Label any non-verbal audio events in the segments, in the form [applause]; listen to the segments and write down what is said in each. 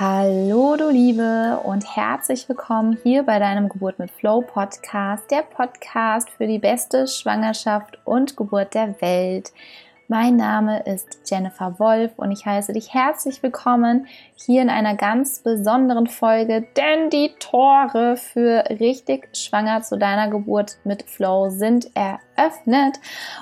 Hallo du Liebe und herzlich willkommen hier bei deinem Geburt mit Flow Podcast, der Podcast für die beste Schwangerschaft und Geburt der Welt. Mein Name ist Jennifer Wolf und ich heiße dich herzlich willkommen hier in einer ganz besonderen Folge, denn die Tore für richtig schwanger zu deiner Geburt mit Flow sind eröffnet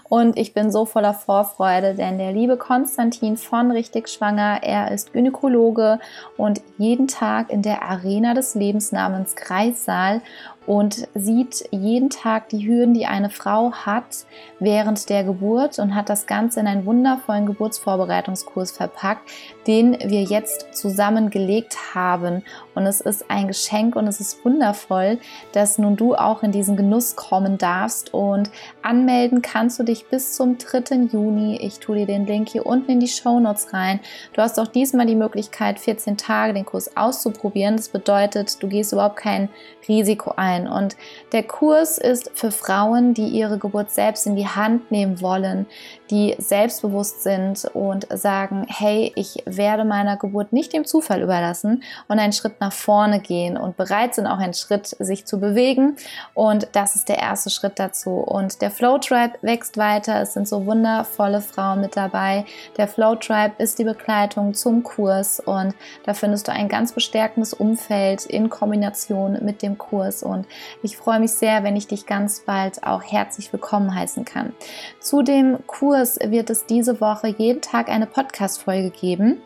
und ich bin so voller Vorfreude, denn der liebe Konstantin von Richtig Schwanger, er ist Gynäkologe und jeden Tag in der Arena des Lebens namens Kreissaal und sieht jeden Tag die Hürden, die eine Frau hat während der Geburt und hat das Ganze in einen wundervollen Geburtsvorbereitungskurs verpackt, den wir jetzt zusammengelegt haben. Und es ist ein Geschenk und es ist wundervoll, dass nun du auch in diesen Genuss kommen darfst. Und anmelden kannst du dich bis zum 3. Juni. Ich tue dir den Link hier unten in die Show Notes rein. Du hast auch diesmal die Möglichkeit, 14 Tage den Kurs auszuprobieren. Das bedeutet, du gehst überhaupt kein Risiko ein. Und der Kurs ist für Frauen, die ihre Geburt selbst in die Hand nehmen wollen, die selbstbewusst sind und sagen, hey, ich werde meiner Geburt nicht dem Zufall überlassen und einen Schritt nach vorne gehen und bereit sind, auch einen Schritt sich zu bewegen. Und das ist der erste Schritt dazu. Und der Flow Tribe wächst weiter. Es sind so wundervolle Frauen mit dabei. Der Flow Tribe ist die Begleitung zum Kurs und da findest du ein ganz bestärkendes Umfeld in Kombination mit dem Kurs. Und ich freue mich sehr, wenn ich dich ganz bald auch herzlich willkommen heißen kann. Zu dem Kurs wird es diese Woche jeden Tag eine Podcast-Folge geben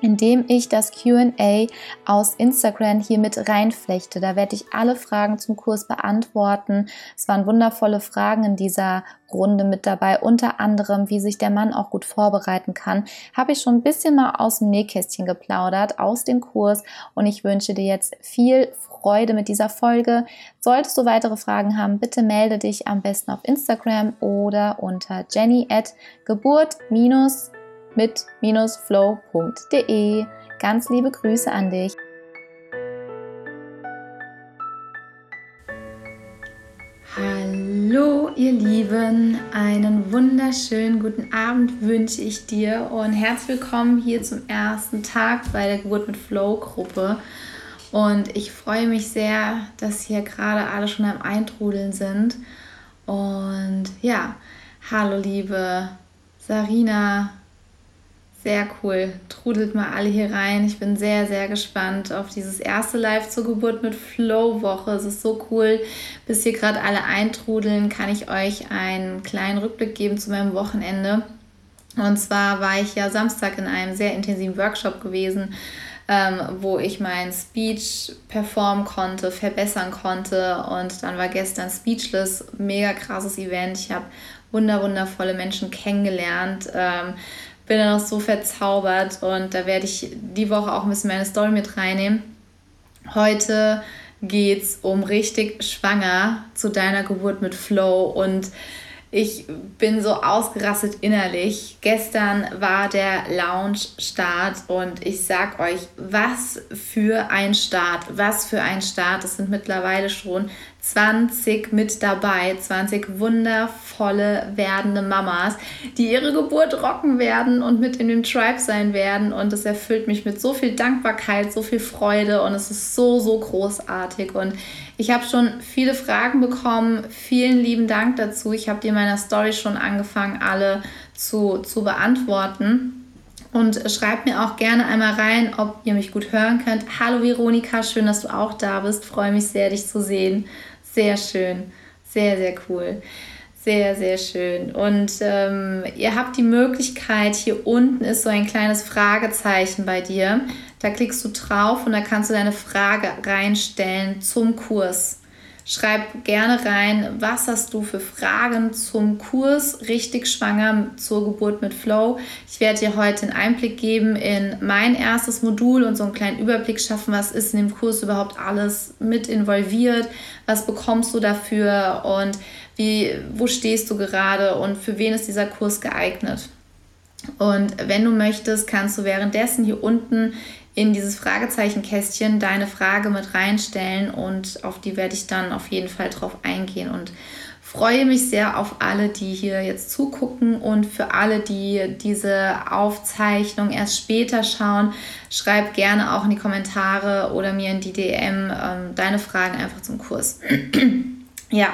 indem ich das QA aus Instagram hier mit reinflechte. Da werde ich alle Fragen zum Kurs beantworten. Es waren wundervolle Fragen in dieser Runde mit dabei, unter anderem, wie sich der Mann auch gut vorbereiten kann. Habe ich schon ein bisschen mal aus dem Nähkästchen geplaudert, aus dem Kurs und ich wünsche dir jetzt viel Freude mit dieser Folge. Solltest du weitere Fragen haben, bitte melde dich am besten auf Instagram oder unter jenny at geburt- mit-flow.de. Ganz liebe Grüße an dich. Hallo ihr Lieben, einen wunderschönen guten Abend wünsche ich dir und herzlich willkommen hier zum ersten Tag bei der Geburt mit Flow Gruppe. Und ich freue mich sehr, dass hier gerade alle schon am Eintrudeln sind. Und ja, hallo liebe Sarina, sehr cool. Trudelt mal alle hier rein. Ich bin sehr, sehr gespannt auf dieses erste Live zur Geburt mit Flow-Woche. Es ist so cool. Bis hier gerade alle eintrudeln, kann ich euch einen kleinen Rückblick geben zu meinem Wochenende. Und zwar war ich ja Samstag in einem sehr intensiven Workshop gewesen, ähm, wo ich mein Speech performen konnte, verbessern konnte. Und dann war gestern Speechless, mega krasses Event. Ich habe wunder, wundervolle Menschen kennengelernt. Ähm, bin dann auch so verzaubert und da werde ich die Woche auch ein bisschen meine Story mit reinnehmen. Heute geht es um richtig schwanger zu deiner Geburt mit Flow und ich bin so ausgerastet innerlich. Gestern war der Lounge-Start und ich sag euch, was für ein Start, was für ein Start. Es sind mittlerweile schon 20 mit dabei, 20 wundervolle werdende Mamas, die ihre Geburt rocken werden und mit in dem Tribe sein werden. Und es erfüllt mich mit so viel Dankbarkeit, so viel Freude und es ist so, so großartig. Und ich habe schon viele Fragen bekommen. Vielen lieben Dank dazu. Ich habe dir in meiner Story schon angefangen, alle zu, zu beantworten. Und schreibt mir auch gerne einmal rein, ob ihr mich gut hören könnt. Hallo Veronika, schön, dass du auch da bist. Freue mich sehr, dich zu sehen. Sehr schön. Sehr, sehr cool. Sehr, sehr schön. Und ähm, ihr habt die Möglichkeit, hier unten ist so ein kleines Fragezeichen bei dir. Da klickst du drauf und da kannst du deine Frage reinstellen zum Kurs. Schreib gerne rein, was hast du für Fragen zum Kurs Richtig Schwanger zur Geburt mit Flow. Ich werde dir heute einen Einblick geben in mein erstes Modul und so einen kleinen Überblick schaffen, was ist in dem Kurs überhaupt alles mit involviert, was bekommst du dafür und wie, wo stehst du gerade und für wen ist dieser Kurs geeignet. Und wenn du möchtest, kannst du währenddessen hier unten in dieses Fragezeichenkästchen deine Frage mit reinstellen und auf die werde ich dann auf jeden Fall drauf eingehen und freue mich sehr auf alle, die hier jetzt zugucken und für alle, die diese Aufzeichnung erst später schauen, schreib gerne auch in die Kommentare oder mir in die DM ähm, deine Fragen einfach zum Kurs. [clears throat] ja,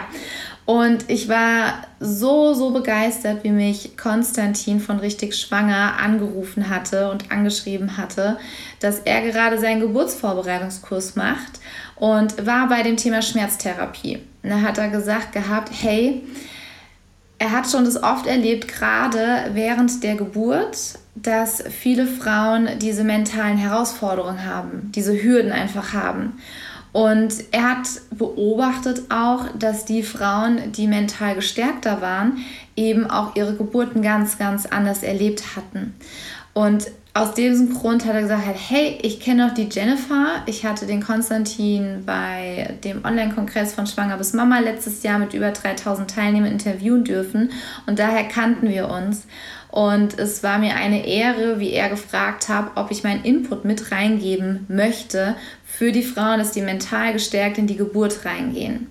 und ich war so, so begeistert, wie mich Konstantin von Richtig Schwanger angerufen hatte und angeschrieben hatte, dass er gerade seinen Geburtsvorbereitungskurs macht und war bei dem Thema Schmerztherapie. Da hat er gesagt gehabt, hey, er hat schon das oft erlebt, gerade während der Geburt, dass viele Frauen diese mentalen Herausforderungen haben, diese Hürden einfach haben. Und er hat beobachtet auch, dass die Frauen, die mental gestärkter waren, eben auch ihre Geburten ganz, ganz anders erlebt hatten. Und aus diesem Grund hat er gesagt, hey, ich kenne noch die Jennifer. Ich hatte den Konstantin bei dem Online-Kongress von Schwanger bis Mama letztes Jahr mit über 3000 Teilnehmern interviewen dürfen. Und daher kannten wir uns. Und es war mir eine Ehre, wie er gefragt hat, ob ich meinen Input mit reingeben möchte für die Frauen, dass die mental gestärkt in die Geburt reingehen.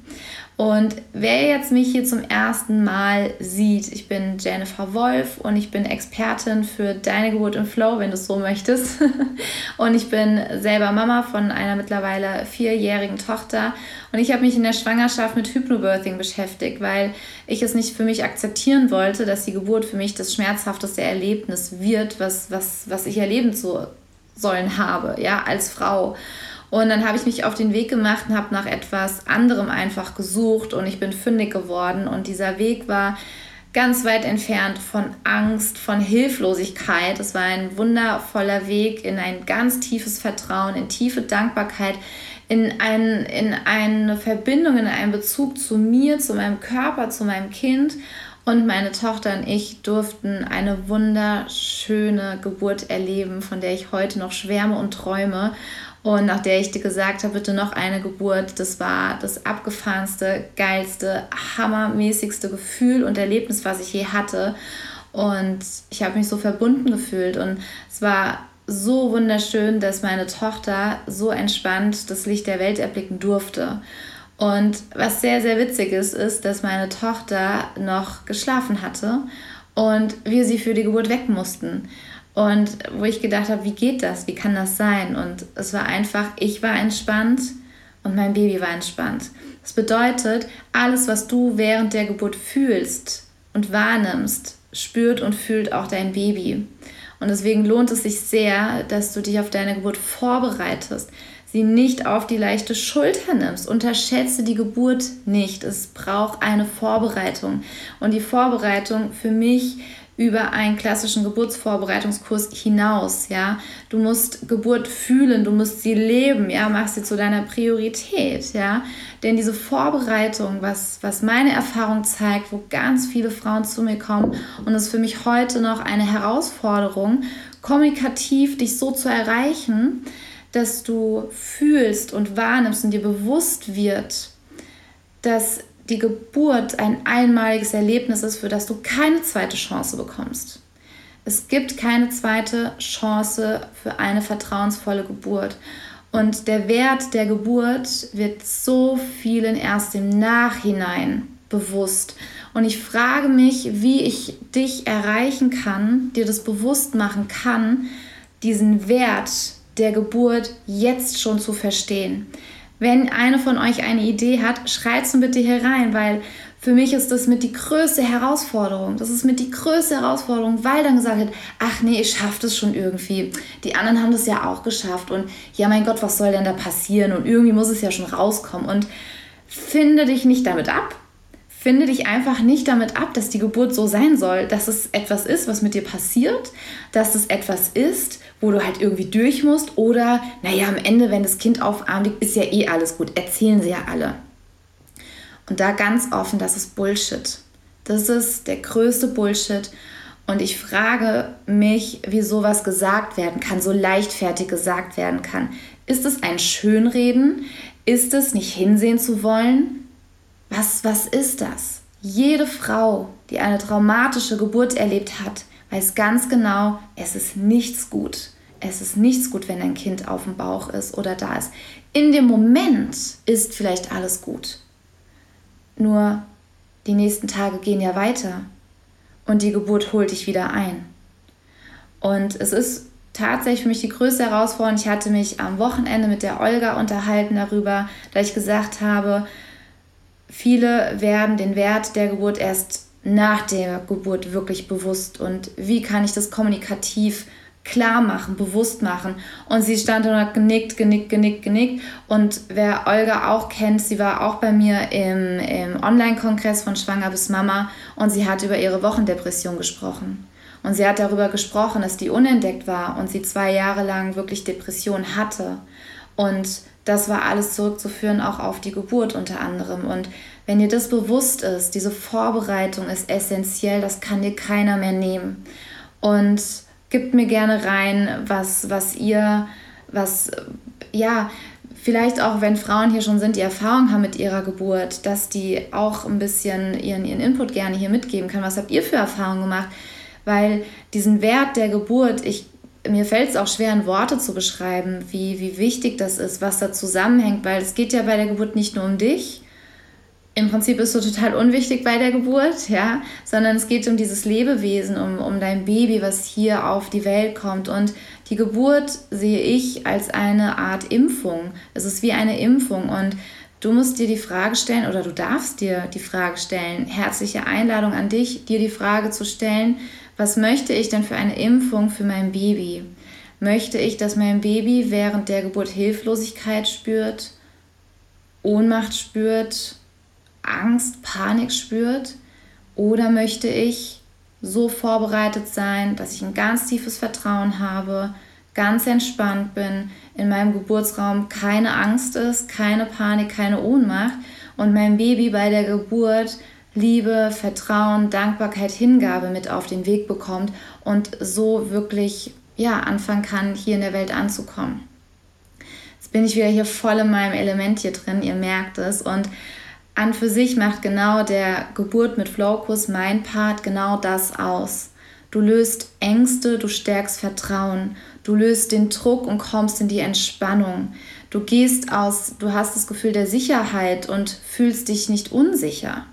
Und wer jetzt mich hier zum ersten Mal sieht, ich bin Jennifer Wolf und ich bin Expertin für deine Geburt im Flow, wenn du es so möchtest. [laughs] und ich bin selber Mama von einer mittlerweile vierjährigen Tochter. Und ich habe mich in der Schwangerschaft mit Hypnobirthing beschäftigt, weil ich es nicht für mich akzeptieren wollte, dass die Geburt für mich das schmerzhafteste Erlebnis wird, was, was, was ich erleben zu sollen habe, ja, als Frau. Und dann habe ich mich auf den Weg gemacht und habe nach etwas anderem einfach gesucht und ich bin fündig geworden. Und dieser Weg war ganz weit entfernt von Angst, von Hilflosigkeit. Es war ein wundervoller Weg in ein ganz tiefes Vertrauen, in tiefe Dankbarkeit, in, ein, in eine Verbindung, in einen Bezug zu mir, zu meinem Körper, zu meinem Kind. Und meine Tochter und ich durften eine wunderschöne Geburt erleben, von der ich heute noch schwärme und träume und nach der ich dir gesagt habe, bitte noch eine Geburt, das war das abgefahrenste, geilste, hammermäßigste Gefühl und Erlebnis, was ich je hatte. Und ich habe mich so verbunden gefühlt. Und es war so wunderschön, dass meine Tochter so entspannt das Licht der Welt erblicken durfte. Und was sehr, sehr witzig ist, ist, dass meine Tochter noch geschlafen hatte und wir sie für die Geburt weg mussten. Und wo ich gedacht habe, wie geht das? Wie kann das sein? Und es war einfach, ich war entspannt und mein Baby war entspannt. Das bedeutet, alles, was du während der Geburt fühlst und wahrnimmst, spürt und fühlt auch dein Baby. Und deswegen lohnt es sich sehr, dass du dich auf deine Geburt vorbereitest, sie nicht auf die leichte Schulter nimmst. Unterschätze die Geburt nicht. Es braucht eine Vorbereitung. Und die Vorbereitung für mich über einen klassischen Geburtsvorbereitungskurs hinaus, ja. Du musst Geburt fühlen, du musst sie leben, ja, mach sie zu deiner Priorität, ja. Denn diese Vorbereitung, was, was meine Erfahrung zeigt, wo ganz viele Frauen zu mir kommen und es für mich heute noch eine Herausforderung, kommunikativ dich so zu erreichen, dass du fühlst und wahrnimmst und dir bewusst wird, dass die Geburt ein einmaliges Erlebnis ist, für das du keine zweite Chance bekommst. Es gibt keine zweite Chance für eine vertrauensvolle Geburt. Und der Wert der Geburt wird so vielen erst im Nachhinein bewusst. Und ich frage mich, wie ich dich erreichen kann, dir das bewusst machen kann, diesen Wert der Geburt jetzt schon zu verstehen. Wenn eine von euch eine Idee hat, schreibt es bitte hier rein, weil für mich ist das mit die größte Herausforderung. Das ist mit die größte Herausforderung, weil dann gesagt wird, ach nee, ich schaffe das schon irgendwie. Die anderen haben das ja auch geschafft und ja, mein Gott, was soll denn da passieren? Und irgendwie muss es ja schon rauskommen. Und finde dich nicht damit ab. Finde dich einfach nicht damit ab, dass die Geburt so sein soll, dass es etwas ist, was mit dir passiert, dass es etwas ist, wo du halt irgendwie durch musst oder, naja, am Ende, wenn das Kind auf Arm liegt, ist ja eh alles gut. Erzählen sie ja alle. Und da ganz offen, das ist Bullshit. Das ist der größte Bullshit. Und ich frage mich, wie sowas gesagt werden kann, so leichtfertig gesagt werden kann. Ist es ein Schönreden? Ist es nicht hinsehen zu wollen? Was, was ist das? Jede Frau, die eine traumatische Geburt erlebt hat, weiß ganz genau, es ist nichts gut. Es ist nichts gut, wenn ein Kind auf dem Bauch ist oder da ist. In dem Moment ist vielleicht alles gut. Nur die nächsten Tage gehen ja weiter und die Geburt holt dich wieder ein. Und es ist tatsächlich für mich die größte Herausforderung. Ich hatte mich am Wochenende mit der Olga unterhalten darüber, da ich gesagt habe, viele werden den Wert der Geburt erst nach der Geburt wirklich bewusst und wie kann ich das kommunikativ klar machen, bewusst machen. Und sie stand und hat genickt, genickt, genickt, genickt. Und wer Olga auch kennt, sie war auch bei mir im, im Online-Kongress von Schwanger bis Mama und sie hat über ihre Wochendepression gesprochen. Und sie hat darüber gesprochen, dass die unentdeckt war und sie zwei Jahre lang wirklich Depression hatte. Und das war alles zurückzuführen auch auf die Geburt unter anderem. Und wenn dir das bewusst ist, diese Vorbereitung ist essentiell, das kann dir keiner mehr nehmen. Und Gebt mir gerne rein, was, was ihr, was, ja, vielleicht auch, wenn Frauen hier schon sind, die Erfahrung haben mit ihrer Geburt, dass die auch ein bisschen ihren, ihren Input gerne hier mitgeben kann. Was habt ihr für Erfahrungen gemacht? Weil diesen Wert der Geburt, ich, mir fällt es auch schwer in Worte zu beschreiben, wie, wie wichtig das ist, was da zusammenhängt, weil es geht ja bei der Geburt nicht nur um dich, im Prinzip ist so total unwichtig bei der Geburt, ja, sondern es geht um dieses Lebewesen, um, um dein Baby, was hier auf die Welt kommt. Und die Geburt sehe ich als eine Art Impfung. Es ist wie eine Impfung und du musst dir die Frage stellen oder du darfst dir die Frage stellen. Herzliche Einladung an dich, dir die Frage zu stellen, was möchte ich denn für eine Impfung für mein Baby? Möchte ich, dass mein Baby während der Geburt Hilflosigkeit spürt, Ohnmacht spürt, Angst, Panik spürt? Oder möchte ich so vorbereitet sein, dass ich ein ganz tiefes Vertrauen habe, ganz entspannt bin, in meinem Geburtsraum keine Angst ist, keine Panik, keine Ohnmacht und mein Baby bei der Geburt Liebe, Vertrauen, Dankbarkeit, Hingabe mit auf den Weg bekommt und so wirklich ja, anfangen kann, hier in der Welt anzukommen. Jetzt bin ich wieder hier voll in meinem Element hier drin, ihr merkt es. Und an für sich macht genau der Geburt mit Flowkurs mein Part genau das aus. Du löst Ängste, du stärkst Vertrauen, du löst den Druck und kommst in die Entspannung. Du gehst aus, du hast das Gefühl der Sicherheit und fühlst dich nicht unsicher.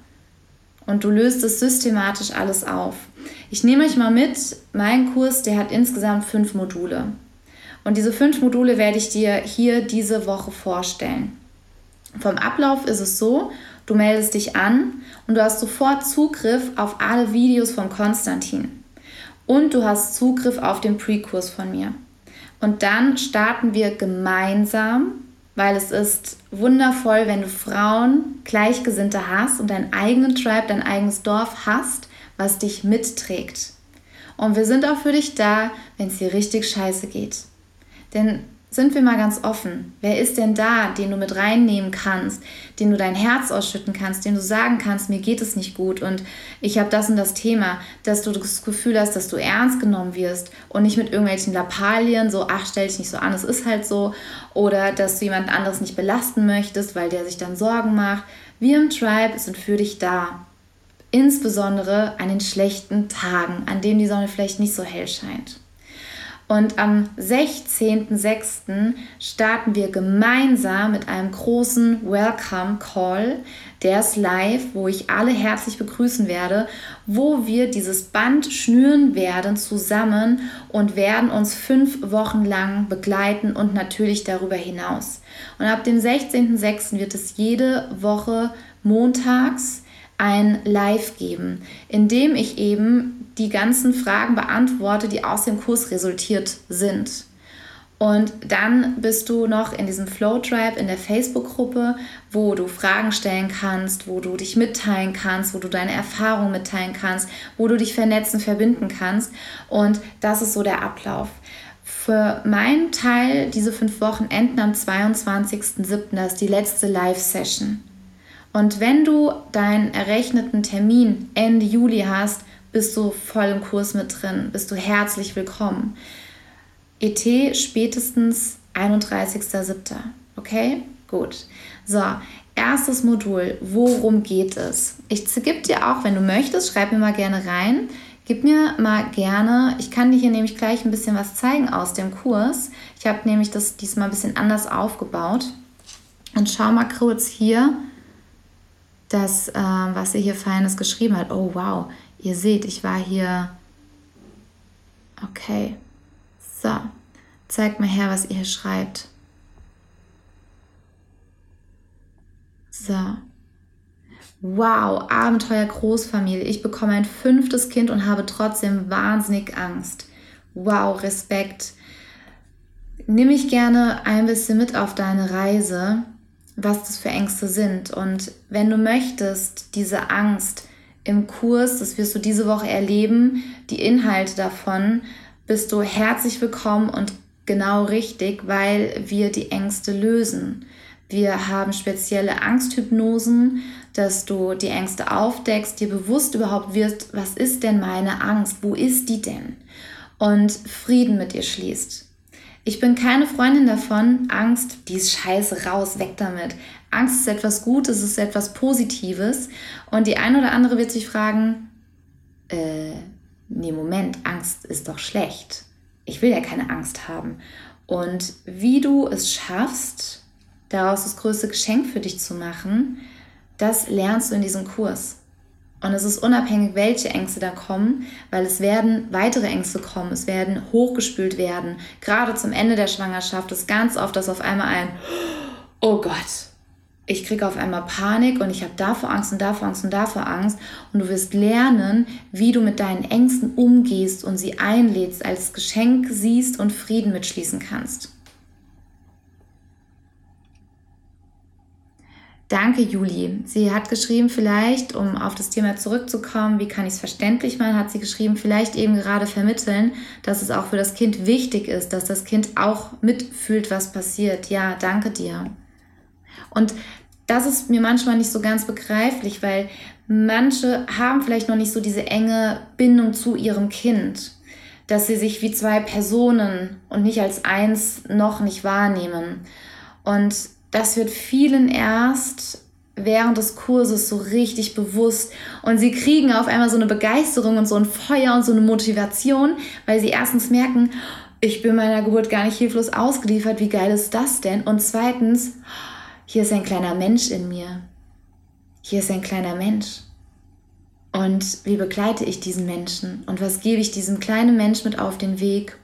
Und du löst es systematisch alles auf. Ich nehme euch mal mit, mein Kurs, der hat insgesamt fünf Module. Und diese fünf Module werde ich dir hier diese Woche vorstellen. Vom Ablauf ist es so, du meldest dich an und du hast sofort Zugriff auf alle Videos von Konstantin. Und du hast Zugriff auf den Pre-Kurs von mir. Und dann starten wir gemeinsam, weil es ist wundervoll, wenn du Frauen, Gleichgesinnte hast und deinen eigenen Tribe, dein eigenes Dorf hast, was dich mitträgt. Und wir sind auch für dich da, wenn es dir richtig scheiße geht. Denn sind wir mal ganz offen. Wer ist denn da, den du mit reinnehmen kannst, den du dein Herz ausschütten kannst, den du sagen kannst, mir geht es nicht gut und ich habe das und das Thema, dass du das Gefühl hast, dass du ernst genommen wirst und nicht mit irgendwelchen Lappalien, so, ach, stell dich nicht so an, es ist halt so, oder dass du jemand anderes nicht belasten möchtest, weil der sich dann Sorgen macht. Wir im Tribe sind für dich da. Insbesondere an den schlechten Tagen, an denen die Sonne vielleicht nicht so hell scheint. Und am 16.06. starten wir gemeinsam mit einem großen Welcome Call. Der ist live, wo ich alle herzlich begrüßen werde, wo wir dieses Band schnüren werden zusammen und werden uns fünf Wochen lang begleiten und natürlich darüber hinaus. Und ab dem 16.06. wird es jede Woche montags ein Live geben, in dem ich eben die ganzen Fragen beantworte, die aus dem Kurs resultiert sind. Und dann bist du noch in diesem Flow Tribe in der Facebook-Gruppe, wo du Fragen stellen kannst, wo du dich mitteilen kannst, wo du deine Erfahrungen mitteilen kannst, wo du dich vernetzen, verbinden kannst. Und das ist so der Ablauf. Für meinen Teil, diese fünf Wochen enden am 22.07. Das ist die letzte Live-Session. Und wenn du deinen errechneten Termin Ende Juli hast, bist du voll im Kurs mit drin, bist du herzlich willkommen. ET spätestens 31.07. Okay? Gut. So, erstes Modul. Worum geht es? Ich gebe dir auch, wenn du möchtest, schreib mir mal gerne rein. Gib mir mal gerne, ich kann dir hier nämlich gleich ein bisschen was zeigen aus dem Kurs. Ich habe nämlich das diesmal ein bisschen anders aufgebaut. Und schau mal kurz hier das, äh, was ihr hier Feines geschrieben hat. Oh wow, ihr seht, ich war hier. Okay. So. Zeigt mir her, was ihr hier schreibt. So. Wow, Abenteuer Großfamilie. Ich bekomme ein fünftes Kind und habe trotzdem wahnsinnig Angst. Wow, Respekt. Nimm mich gerne ein bisschen mit auf deine Reise, was das für Ängste sind. Und wenn du möchtest, diese Angst im Kurs, das wirst du diese Woche erleben, die Inhalte davon, bist du herzlich willkommen und genau richtig, weil wir die Ängste lösen. Wir haben spezielle Angsthypnosen, dass du die Ängste aufdeckst, dir bewusst überhaupt wirst, was ist denn meine Angst, wo ist die denn? Und Frieden mit dir schließt. Ich bin keine Freundin davon, Angst, die ist scheiße, raus, weg damit. Angst ist etwas Gutes, es ist etwas Positives. Und die eine oder andere wird sich fragen, äh, nee, Moment, Angst ist doch schlecht. Ich will ja keine Angst haben. Und wie du es schaffst, daraus das größte Geschenk für dich zu machen, das lernst du in diesem Kurs. Und es ist unabhängig, welche Ängste da kommen, weil es werden weitere Ängste kommen, es werden hochgespült werden. Gerade zum Ende der Schwangerschaft ist ganz oft das auf einmal ein, oh Gott, ich kriege auf einmal Panik und ich habe davor Angst und davor Angst und davor Angst. Und du wirst lernen, wie du mit deinen Ängsten umgehst und sie einlädst, als Geschenk siehst und Frieden mitschließen kannst. Danke, Juli. Sie hat geschrieben, vielleicht, um auf das Thema zurückzukommen, wie kann ich es verständlich machen, hat sie geschrieben, vielleicht eben gerade vermitteln, dass es auch für das Kind wichtig ist, dass das Kind auch mitfühlt, was passiert. Ja, danke dir. Und das ist mir manchmal nicht so ganz begreiflich, weil manche haben vielleicht noch nicht so diese enge Bindung zu ihrem Kind, dass sie sich wie zwei Personen und nicht als eins noch nicht wahrnehmen. Und das wird vielen erst während des Kurses so richtig bewusst und sie kriegen auf einmal so eine Begeisterung und so ein Feuer und so eine Motivation, weil sie erstens merken, ich bin meiner Geburt gar nicht hilflos ausgeliefert, wie geil ist das denn? Und zweitens, hier ist ein kleiner Mensch in mir. Hier ist ein kleiner Mensch. Und wie begleite ich diesen Menschen? Und was gebe ich diesem kleinen Mensch mit auf den Weg?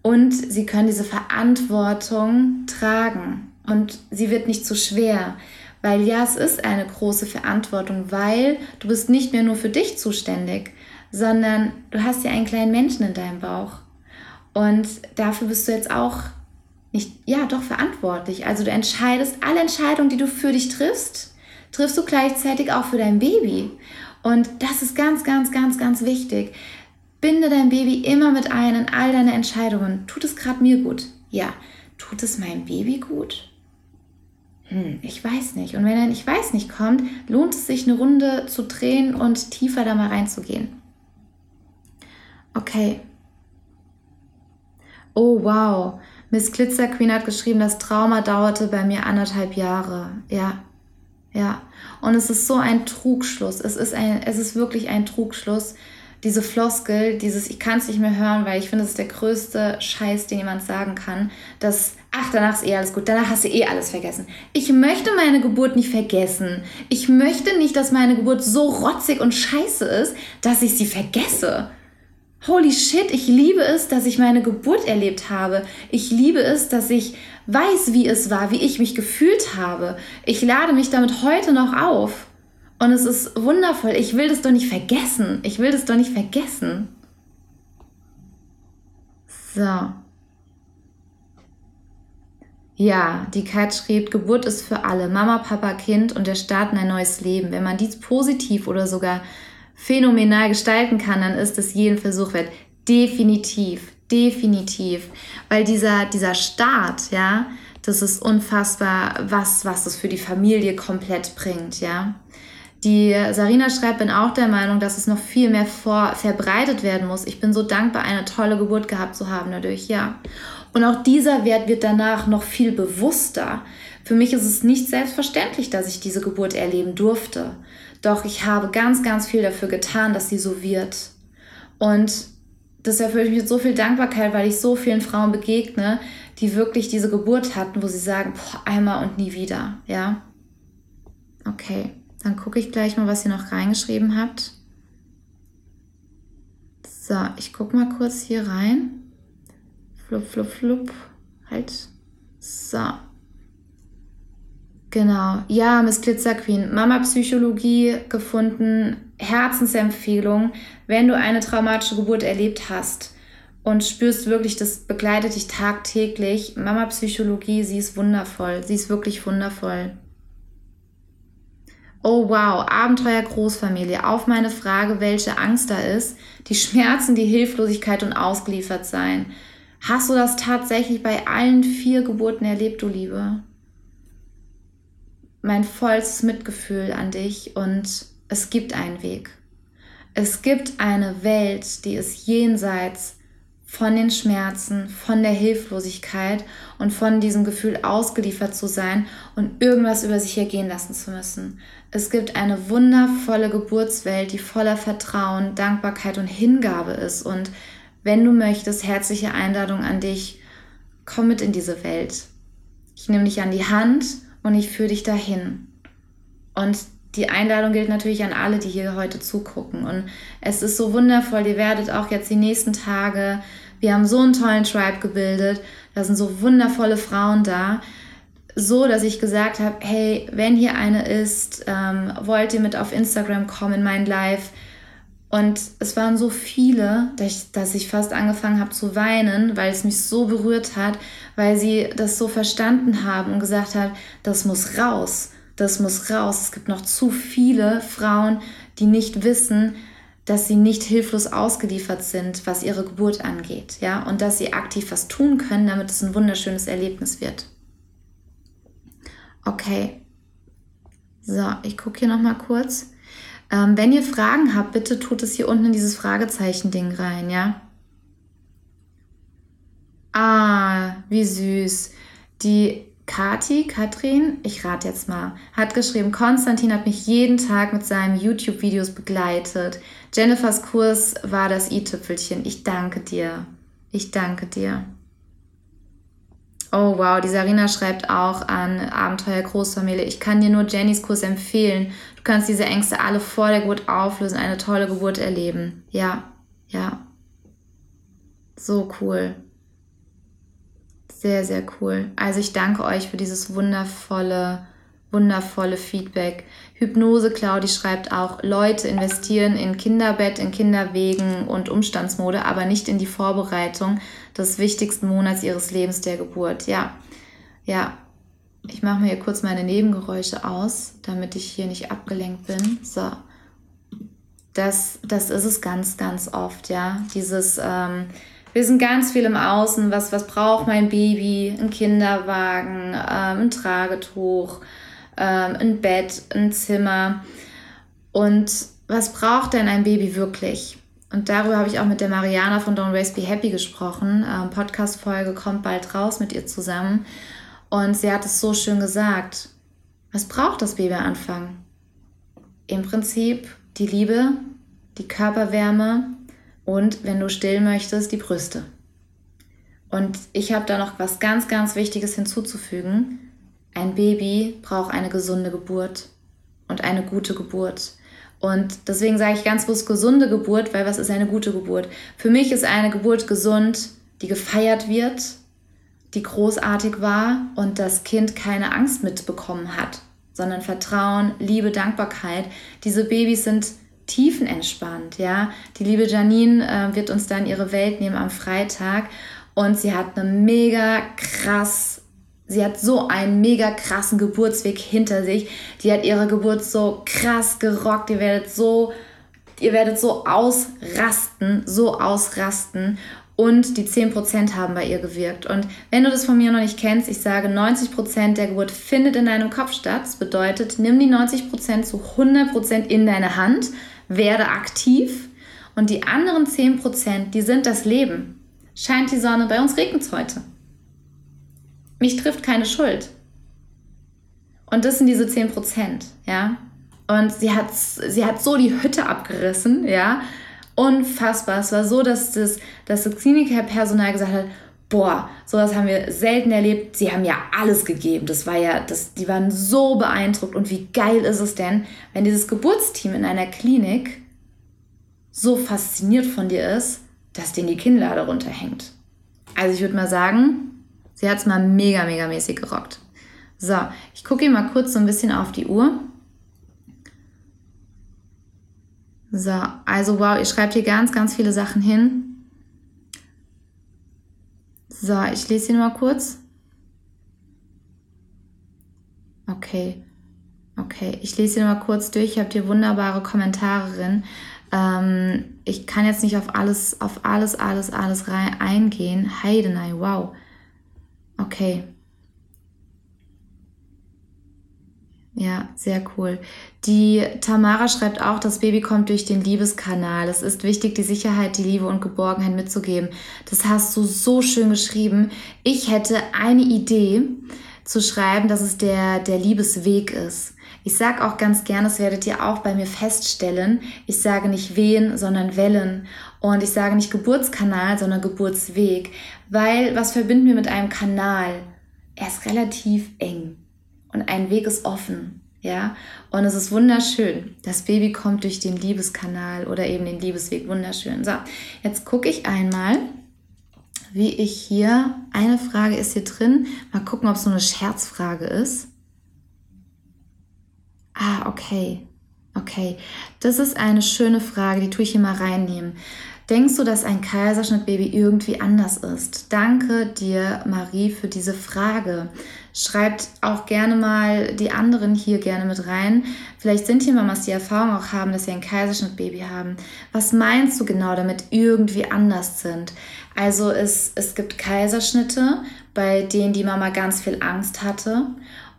Und sie können diese Verantwortung tragen. Und sie wird nicht zu schwer, weil ja, es ist eine große Verantwortung, weil du bist nicht mehr nur für dich zuständig, sondern du hast ja einen kleinen Menschen in deinem Bauch. Und dafür bist du jetzt auch nicht, ja, doch verantwortlich. Also du entscheidest alle Entscheidungen, die du für dich triffst, triffst du gleichzeitig auch für dein Baby. Und das ist ganz, ganz, ganz, ganz wichtig. Binde dein Baby immer mit ein in all deine Entscheidungen. Tut es gerade mir gut? Ja. Tut es meinem Baby gut? hm, ich weiß nicht. Und wenn ein Ich weiß nicht kommt, lohnt es sich, eine Runde zu drehen und tiefer da mal reinzugehen. Okay. Oh, wow. Miss Glitzer Queen hat geschrieben, das Trauma dauerte bei mir anderthalb Jahre. Ja, ja. Und es ist so ein Trugschluss. Es ist, ein, es ist wirklich ein Trugschluss. Diese Floskel, dieses Ich kann es nicht mehr hören, weil ich finde, es ist der größte Scheiß, den jemand sagen kann, dass ach, danach ist eh alles gut, danach hast du eh alles vergessen. Ich möchte meine Geburt nicht vergessen. Ich möchte nicht, dass meine Geburt so rotzig und scheiße ist, dass ich sie vergesse. Holy shit, ich liebe es, dass ich meine Geburt erlebt habe. Ich liebe es, dass ich weiß, wie es war, wie ich mich gefühlt habe. Ich lade mich damit heute noch auf. Und es ist wundervoll. Ich will das doch nicht vergessen. Ich will das doch nicht vergessen. So. Ja, die Kat schrieb, Geburt ist für alle, Mama, Papa, Kind und der Start in ein neues Leben. Wenn man dies positiv oder sogar phänomenal gestalten kann, dann ist es jeden Versuch wert. Definitiv, definitiv. Weil dieser, dieser Start, ja, das ist unfassbar, was, was das für die Familie komplett bringt, ja. Die Sarina schreibt, bin auch der Meinung, dass es noch viel mehr vor, verbreitet werden muss. Ich bin so dankbar, eine tolle Geburt gehabt zu haben dadurch, ja. Und auch dieser Wert wird danach noch viel bewusster. Für mich ist es nicht selbstverständlich, dass ich diese Geburt erleben durfte. Doch ich habe ganz, ganz viel dafür getan, dass sie so wird. Und das erfüllt mich mit so viel Dankbarkeit, weil ich so vielen Frauen begegne, die wirklich diese Geburt hatten, wo sie sagen, boah, einmal und nie wieder, ja. Okay. Dann gucke ich gleich mal, was ihr noch reingeschrieben habt. So, ich gucke mal kurz hier rein. Flup, flup, flup. Halt. So. Genau. Ja, Miss Glitzer Queen. Mama Psychologie gefunden. Herzensempfehlung. Wenn du eine traumatische Geburt erlebt hast und spürst wirklich, das begleitet dich tagtäglich. Mama Psychologie, sie ist wundervoll. Sie ist wirklich wundervoll. Oh wow, Abenteuer Großfamilie. Auf meine Frage, welche Angst da ist. Die Schmerzen, die Hilflosigkeit und ausgeliefert sein. Hast du das tatsächlich bei allen vier Geburten erlebt, du Liebe? Mein vollstes Mitgefühl an dich und es gibt einen Weg. Es gibt eine Welt, die ist jenseits von den Schmerzen, von der Hilflosigkeit und von diesem Gefühl ausgeliefert zu sein und irgendwas über sich ergehen lassen zu müssen. Es gibt eine wundervolle Geburtswelt, die voller Vertrauen, Dankbarkeit und Hingabe ist. Und wenn du möchtest, herzliche Einladung an dich, komm mit in diese Welt. Ich nehme dich an die Hand und ich führe dich dahin. Und die Einladung gilt natürlich an alle, die hier heute zugucken. Und es ist so wundervoll, ihr werdet auch jetzt die nächsten Tage, wir haben so einen tollen Tribe gebildet, da sind so wundervolle Frauen da. So, dass ich gesagt habe, hey, wenn hier eine ist, ähm, wollt ihr mit auf Instagram kommen in mein Live? Und es waren so viele, dass ich, dass ich fast angefangen habe zu weinen, weil es mich so berührt hat, weil sie das so verstanden haben und gesagt haben, das muss raus, das muss raus. Es gibt noch zu viele Frauen, die nicht wissen, dass sie nicht hilflos ausgeliefert sind, was ihre Geburt angeht, ja, und dass sie aktiv was tun können, damit es ein wunderschönes Erlebnis wird. Okay. So, ich gucke hier noch mal kurz. Ähm, wenn ihr Fragen habt, bitte tut es hier unten in dieses Fragezeichen-Ding rein, ja? Ah, wie süß. Die Kati, Katrin, ich rate jetzt mal, hat geschrieben, Konstantin hat mich jeden Tag mit seinen YouTube-Videos begleitet. Jennifers Kurs war das i-Tüpfelchen. Ich danke dir. Ich danke dir. Oh wow, die Sarina schreibt auch an Abenteuer Großfamilie. Ich kann dir nur Jennys Kurs empfehlen. Du kannst diese Ängste alle vor der Geburt auflösen, eine tolle Geburt erleben. Ja, ja. So cool. Sehr, sehr cool. Also ich danke euch für dieses wundervolle wundervolle Feedback. Hypnose Claudi schreibt auch, Leute investieren in Kinderbett, in Kinderwegen und Umstandsmode, aber nicht in die Vorbereitung des wichtigsten Monats ihres Lebens, der Geburt. Ja, ja. Ich mache mir hier kurz meine Nebengeräusche aus, damit ich hier nicht abgelenkt bin. So. Das, das ist es ganz, ganz oft, ja. Dieses, ähm, wir sind ganz viel im Außen. Was, was braucht mein Baby? Ein Kinderwagen, ähm, ein Tragetuch, ähm, ein Bett, ein Zimmer. Und was braucht denn ein Baby wirklich? Und darüber habe ich auch mit der Mariana von Don't Race Be Happy gesprochen. Ähm, Podcast-Folge kommt bald raus mit ihr zusammen. Und sie hat es so schön gesagt. Was braucht das Baby am? Im Prinzip die Liebe, die Körperwärme und, wenn du still möchtest, die Brüste. Und ich habe da noch was ganz, ganz Wichtiges hinzuzufügen. Ein Baby braucht eine gesunde Geburt und eine gute Geburt. Und deswegen sage ich ganz bewusst gesunde Geburt, weil was ist eine gute Geburt? Für mich ist eine Geburt gesund, die gefeiert wird, die großartig war und das Kind keine Angst mitbekommen hat, sondern Vertrauen, Liebe, Dankbarkeit. Diese Babys sind tiefenentspannt, ja. Die liebe Janine äh, wird uns dann ihre Welt nehmen am Freitag und sie hat eine mega krass sie hat so einen mega krassen Geburtsweg hinter sich. Die hat ihre Geburt so krass gerockt. Ihr werdet so, ihr werdet so ausrasten, so ausrasten. Und die 10% haben bei ihr gewirkt. Und wenn du das von mir noch nicht kennst, ich sage, 90% der Geburt findet in deinem Kopf statt. Das bedeutet, nimm die 90% zu 100% in deine Hand, werde aktiv. Und die anderen 10%, die sind das Leben. Scheint die Sonne, bei uns regnet es heute. Mich trifft keine Schuld. Und das sind diese 10 Prozent, ja. Und sie hat, sie hat so die Hütte abgerissen, ja. Unfassbar. Es war so, dass das, dass das Klinikpersonal gesagt hat, boah, sowas haben wir selten erlebt. Sie haben ja alles gegeben. Das war ja, das, die waren so beeindruckt. Und wie geil ist es denn, wenn dieses Geburtsteam in einer Klinik so fasziniert von dir ist, dass denen die Kinnlade runterhängt. Also ich würde mal sagen, sie hat es mal mega, mega mäßig gerockt. So, ich gucke mal kurz so ein bisschen auf die Uhr. So, also wow, ihr schreibt hier ganz, ganz viele Sachen hin. So, ich lese hier mal kurz. Okay. Okay, ich lese hier mal kurz durch. Ich habe hier wunderbare Kommentare drin. Ähm, ich kann jetzt nicht auf alles, auf alles, alles, alles rein eingehen. Heidenei, wow. Okay. Ja, sehr cool. Die Tamara schreibt auch, das Baby kommt durch den Liebeskanal. Es ist wichtig, die Sicherheit, die Liebe und Geborgenheit mitzugeben. Das hast du so schön geschrieben. Ich hätte eine Idee zu schreiben, dass es der, der Liebesweg ist. Ich sage auch ganz gerne, das werdet ihr auch bei mir feststellen, ich sage nicht Wehen, sondern Wellen. Und ich sage nicht Geburtskanal, sondern Geburtsweg. Weil was verbinden wir mit einem Kanal? Er ist relativ eng und ein Weg ist offen. Ja, und es ist wunderschön. Das Baby kommt durch den Liebeskanal oder eben den Liebesweg. Wunderschön. So, jetzt gucke ich einmal, wie ich hier, eine Frage ist hier drin. Mal gucken, ob es so eine Scherzfrage ist. Ah, okay. Okay. Das ist eine schöne Frage, die tue ich hier mal reinnehmen. Denkst du, dass ein Kaiserschnittbaby irgendwie anders ist? Danke dir, Marie, für diese Frage. Schreibt auch gerne mal die anderen hier gerne mit rein. Vielleicht sind hier Mamas, die Erfahrung auch haben, dass sie ein Kaiserschnittbaby haben. Was meinst du genau damit irgendwie anders sind? Also es, es gibt Kaiserschnitte, bei denen die Mama ganz viel Angst hatte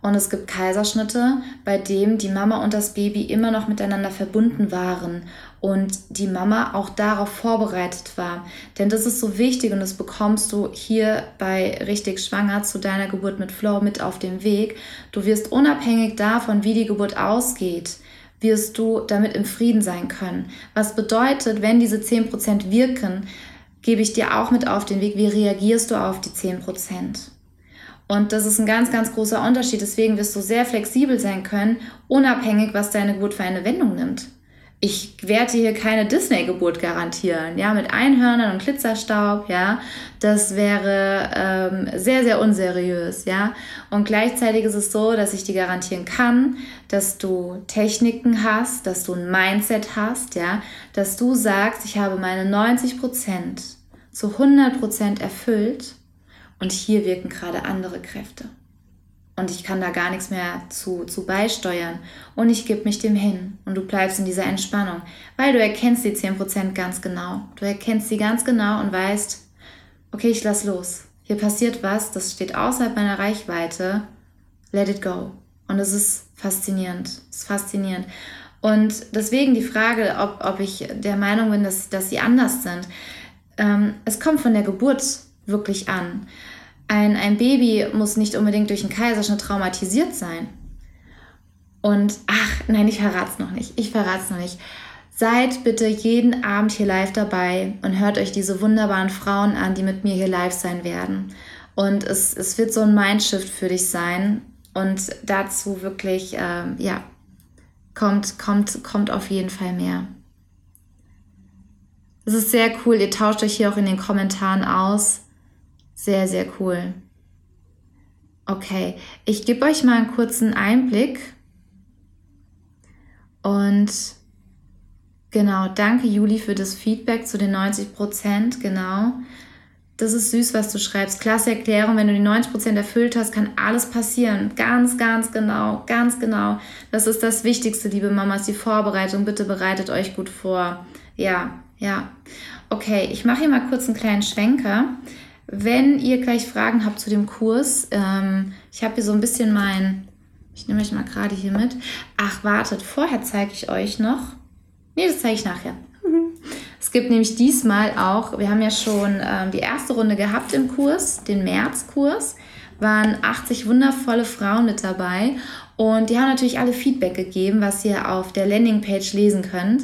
und es gibt Kaiserschnitte, bei denen die Mama und das Baby immer noch miteinander verbunden waren und die Mama auch darauf vorbereitet war. Denn das ist so wichtig und das bekommst du hier bei Richtig Schwanger zu deiner Geburt mit Flow mit auf dem Weg. Du wirst unabhängig davon, wie die Geburt ausgeht, wirst du damit im Frieden sein können. Was bedeutet, wenn diese 10% wirken, gebe ich dir auch mit auf den Weg, wie reagierst du auf die 10%? Und das ist ein ganz, ganz großer Unterschied. Deswegen wirst du sehr flexibel sein können, unabhängig, was deine Geburt für eine Wendung nimmt. Ich werde hier keine Disney-Geburt garantieren, ja, mit Einhörnern und Glitzerstaub, ja. Das wäre ähm, sehr, sehr unseriös, ja. Und gleichzeitig ist es so, dass ich dir garantieren kann, dass du Techniken hast, dass du ein Mindset hast, ja, dass du sagst, ich habe meine 90 Prozent zu 100 Prozent erfüllt und hier wirken gerade andere Kräfte. Und ich kann da gar nichts mehr zu, zu beisteuern. Und ich gebe mich dem hin. Und du bleibst in dieser Entspannung. Weil du erkennst die 10% ganz genau. Du erkennst sie ganz genau und weißt, okay, ich lass los. Hier passiert was, das steht außerhalb meiner Reichweite. Let it go. Und es ist faszinierend. Es ist faszinierend. Und deswegen die Frage, ob, ob ich der Meinung bin, dass, dass sie anders sind. Ähm, es kommt von der Geburt wirklich an. Ein, ein Baby muss nicht unbedingt durch einen Kaiserschnitt traumatisiert sein. Und ach, nein, ich verrate es noch nicht. Ich verrate es noch nicht. Seid bitte jeden Abend hier live dabei und hört euch diese wunderbaren Frauen an, die mit mir hier live sein werden. Und es, es wird so ein Mindshift für dich sein. Und dazu wirklich, äh, ja, kommt, kommt, kommt auf jeden Fall mehr. Es ist sehr cool. Ihr tauscht euch hier auch in den Kommentaren aus. Sehr, sehr cool. Okay, ich gebe euch mal einen kurzen Einblick. Und genau, danke Juli für das Feedback zu den 90 Prozent. Genau. Das ist süß, was du schreibst. Klasse Erklärung. Wenn du die 90 Prozent erfüllt hast, kann alles passieren. Ganz, ganz genau, ganz genau. Das ist das Wichtigste, liebe Mamas, die Vorbereitung. Bitte bereitet euch gut vor. Ja, ja. Okay, ich mache hier mal kurz einen kleinen Schwenker. Wenn ihr gleich Fragen habt zu dem Kurs, ähm, ich habe hier so ein bisschen mein, ich nehme euch mal gerade hier mit. Ach, wartet, vorher zeige ich euch noch. Nee, das zeige ich nachher. Es gibt nämlich diesmal auch, wir haben ja schon ähm, die erste Runde gehabt im Kurs, den Märzkurs, waren 80 wundervolle Frauen mit dabei und die haben natürlich alle Feedback gegeben, was ihr auf der Landingpage lesen könnt.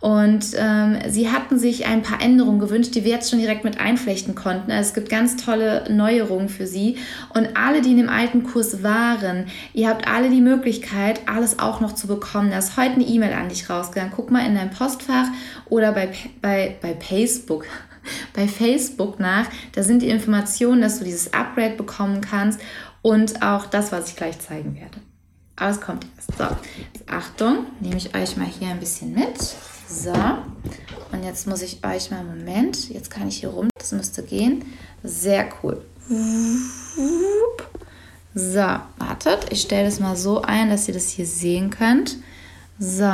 Und ähm, sie hatten sich ein paar Änderungen gewünscht, die wir jetzt schon direkt mit einflechten konnten. Also es gibt ganz tolle Neuerungen für sie. Und alle, die in dem alten Kurs waren, ihr habt alle die Möglichkeit, alles auch noch zu bekommen. Da ist heute eine E-Mail an dich rausgegangen. Guck mal in dein Postfach oder bei, bei, bei Facebook [laughs] bei Facebook nach. Da sind die Informationen, dass du dieses Upgrade bekommen kannst und auch das, was ich gleich zeigen werde. Aber es kommt erst. So, Achtung, nehme ich euch mal hier ein bisschen mit. So, und jetzt muss ich euch mal, Moment, jetzt kann ich hier rum, das müsste gehen. Sehr cool. So, wartet, ich stelle das mal so ein, dass ihr das hier sehen könnt. So,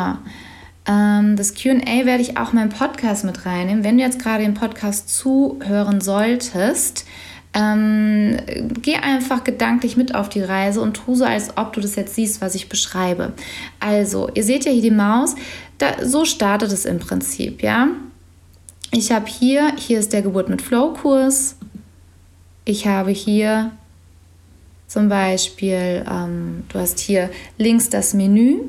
ähm, das QA werde ich auch in meinen Podcast mit reinnehmen. Wenn du jetzt gerade den Podcast zuhören solltest, ähm, geh einfach gedanklich mit auf die Reise und tu so, als ob du das jetzt siehst, was ich beschreibe. Also, ihr seht ja hier die Maus. Da, so startet es im Prinzip, ja. Ich habe hier, hier ist der Geburt mit Flow-Kurs. Ich habe hier zum Beispiel, ähm, du hast hier links das Menü,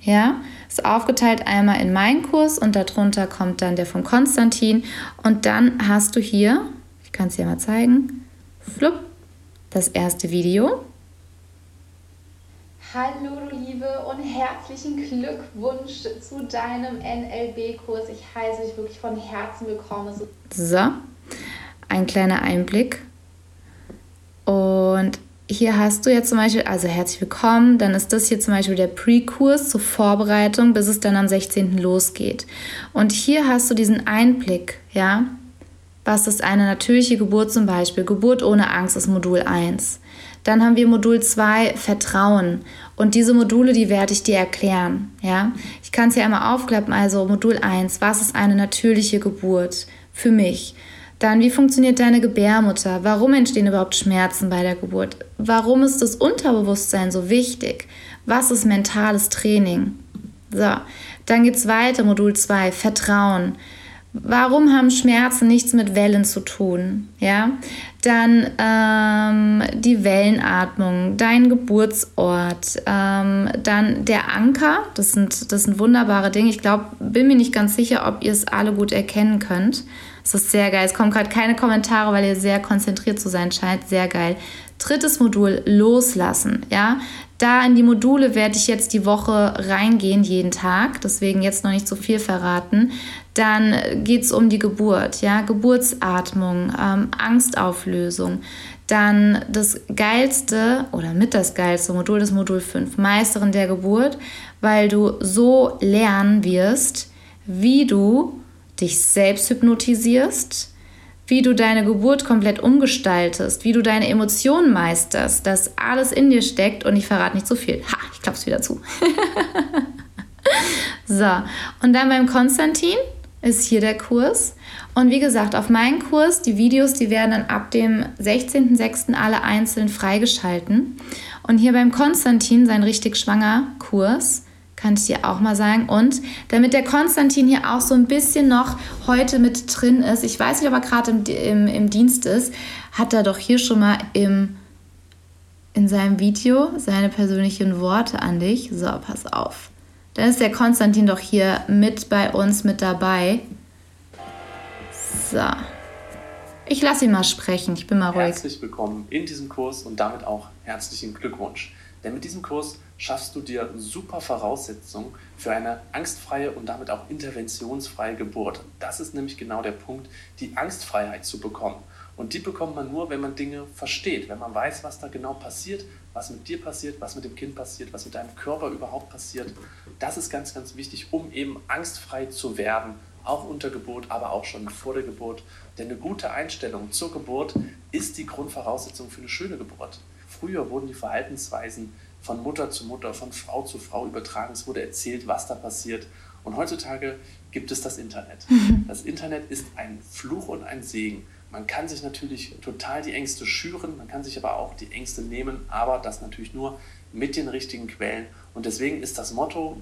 ja, ist aufgeteilt einmal in meinen Kurs und darunter kommt dann der von Konstantin und dann hast du hier ich kann es dir mal zeigen. Flupp, das erste Video. Hallo du Liebe und herzlichen Glückwunsch zu deinem NLB-Kurs. Ich heiße dich wirklich von Herzen willkommen. So, ein kleiner Einblick. Und hier hast du jetzt zum Beispiel, also herzlich willkommen, dann ist das hier zum Beispiel der Pre-Kurs zur Vorbereitung, bis es dann am 16. losgeht. Und hier hast du diesen Einblick, ja, was ist eine natürliche Geburt zum Beispiel? Geburt ohne Angst ist Modul 1. Dann haben wir Modul 2 Vertrauen. Und diese Module, die werde ich dir erklären. Ja? Ich kann es ja einmal aufklappen. Also Modul 1, was ist eine natürliche Geburt für mich? Dann, wie funktioniert deine Gebärmutter? Warum entstehen überhaupt Schmerzen bei der Geburt? Warum ist das Unterbewusstsein so wichtig? Was ist mentales Training? So, dann es weiter, Modul 2, Vertrauen. Warum haben Schmerzen nichts mit Wellen zu tun? Ja, dann ähm, die Wellenatmung, dein Geburtsort, ähm, dann der Anker. Das sind, das sind wunderbare Dinge. Ich glaube, bin mir nicht ganz sicher, ob ihr es alle gut erkennen könnt. Es ist sehr geil. Es kommen gerade keine Kommentare, weil ihr sehr konzentriert zu sein scheint. Sehr geil. Drittes Modul, loslassen. Ja, da in die Module werde ich jetzt die Woche reingehen, jeden Tag. Deswegen jetzt noch nicht so viel verraten. Dann geht es um die Geburt, ja, Geburtsatmung, ähm, Angstauflösung. Dann das geilste oder mit das geilste Modul, das Modul 5, Meisterin der Geburt, weil du so lernen wirst, wie du dich selbst hypnotisierst, wie du deine Geburt komplett umgestaltest, wie du deine Emotionen meisterst, dass alles in dir steckt und ich verrate nicht zu so viel. Ha, ich klapp's wieder zu. [laughs] so, und dann beim Konstantin ist hier der Kurs. Und wie gesagt, auf meinen Kurs, die Videos, die werden dann ab dem 16.06. alle einzeln freigeschalten. Und hier beim Konstantin, sein richtig schwanger Kurs, kann ich dir auch mal sagen. Und damit der Konstantin hier auch so ein bisschen noch heute mit drin ist, ich weiß nicht, ob er gerade im, im, im Dienst ist, hat er doch hier schon mal im, in seinem Video seine persönlichen Worte an dich. So, pass auf. Dann ist der Konstantin doch hier mit bei uns mit dabei. So. Ich lasse ihn mal sprechen, ich bin mal ruhig. Herzlich willkommen in diesem Kurs und damit auch herzlichen Glückwunsch. Denn mit diesem Kurs schaffst du dir super Voraussetzungen für eine angstfreie und damit auch interventionsfreie Geburt. Das ist nämlich genau der Punkt, die Angstfreiheit zu bekommen. Und die bekommt man nur, wenn man Dinge versteht, wenn man weiß, was da genau passiert, was mit dir passiert, was mit dem Kind passiert, was mit deinem Körper überhaupt passiert. Das ist ganz, ganz wichtig, um eben angstfrei zu werden, auch unter Geburt, aber auch schon vor der Geburt. Denn eine gute Einstellung zur Geburt ist die Grundvoraussetzung für eine schöne Geburt. Früher wurden die Verhaltensweisen von Mutter zu Mutter, von Frau zu Frau übertragen. Es wurde erzählt, was da passiert. Und heutzutage gibt es das Internet. [laughs] Das Internet ist ein Fluch und ein Segen. Man kann sich natürlich total die Ängste schüren, man kann sich aber auch die Ängste nehmen, aber das natürlich nur mit den richtigen Quellen. Und deswegen ist das Motto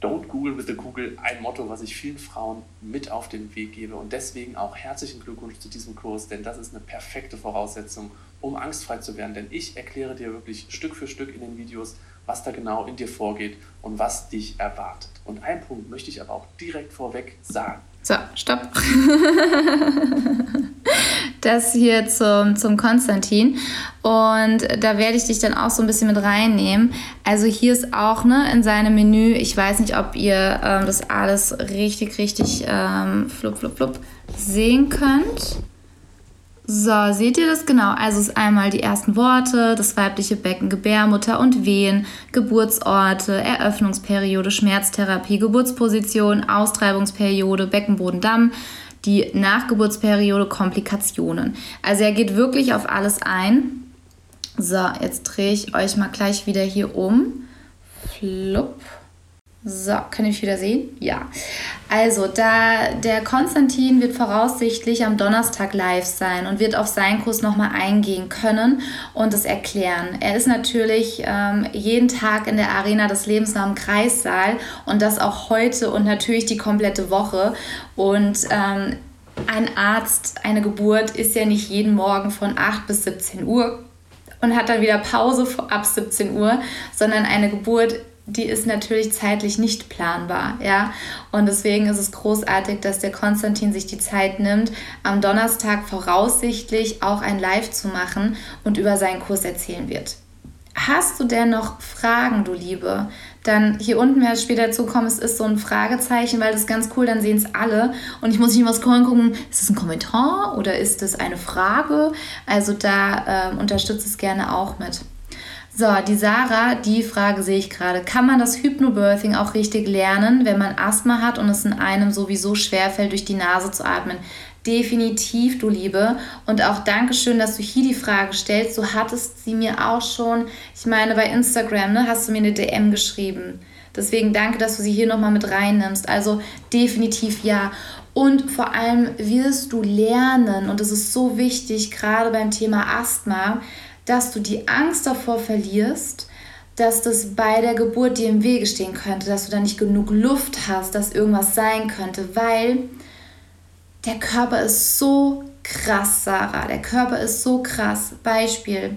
Don't Google with the Google ein Motto, was ich vielen Frauen mit auf den Weg gebe. Und deswegen auch herzlichen Glückwunsch zu diesem Kurs, denn das ist eine perfekte Voraussetzung, um angstfrei zu werden. Denn ich erkläre dir wirklich Stück für Stück in den Videos, was da genau in dir vorgeht und was dich erwartet. Und einen Punkt möchte ich aber auch direkt vorweg sagen. So, stopp. [laughs] das hier zum, zum Konstantin. Und da werde ich dich dann auch so ein bisschen mit reinnehmen. Also hier ist auch ne, in seinem Menü, ich weiß nicht, ob ihr ähm, das alles richtig, richtig ähm, flup, flup, flup sehen könnt. So, seht ihr das genau? Also es ist einmal die ersten Worte, das weibliche Becken, Gebärmutter und Wehen, Geburtsorte, Eröffnungsperiode, Schmerztherapie, Geburtsposition, Austreibungsperiode, Beckenbodendamm, die Nachgeburtsperiode, Komplikationen. Also er geht wirklich auf alles ein. So, jetzt drehe ich euch mal gleich wieder hier um. Flupp. So, kann ich wieder sehen? Ja. Also, da der Konstantin wird voraussichtlich am Donnerstag live sein und wird auf seinen Kurs nochmal eingehen können und es erklären. Er ist natürlich ähm, jeden Tag in der Arena des Lebens dem Kreissaal und das auch heute und natürlich die komplette Woche. Und ähm, ein Arzt, eine Geburt ist ja nicht jeden Morgen von 8 bis 17 Uhr und hat dann wieder Pause ab 17 Uhr, sondern eine Geburt die ist natürlich zeitlich nicht planbar, ja. Und deswegen ist es großartig, dass der Konstantin sich die Zeit nimmt, am Donnerstag voraussichtlich auch ein Live zu machen und über seinen Kurs erzählen wird. Hast du denn noch Fragen, du Liebe? Dann hier unten werde ich später zukommen, es ist so ein Fragezeichen, weil das ist ganz cool, dann sehen es alle. Und ich muss nicht mal scrollen gucken, ist das ein Kommentar oder ist das eine Frage? Also da äh, unterstütze es gerne auch mit. So, die Sarah, die Frage sehe ich gerade. Kann man das Hypnobirthing auch richtig lernen, wenn man Asthma hat und es in einem sowieso schwerfällt, durch die Nase zu atmen? Definitiv, du Liebe. Und auch Dankeschön, dass du hier die Frage stellst. Du hattest sie mir auch schon, ich meine, bei Instagram, ne, hast du mir eine DM geschrieben. Deswegen danke, dass du sie hier nochmal mit reinnimmst. Also definitiv ja. Und vor allem wirst du lernen, und das ist so wichtig, gerade beim Thema Asthma, dass du die Angst davor verlierst, dass das bei der Geburt dir im Wege stehen könnte, dass du da nicht genug Luft hast, dass irgendwas sein könnte, weil der Körper ist so krass, Sarah. Der Körper ist so krass. Beispiel: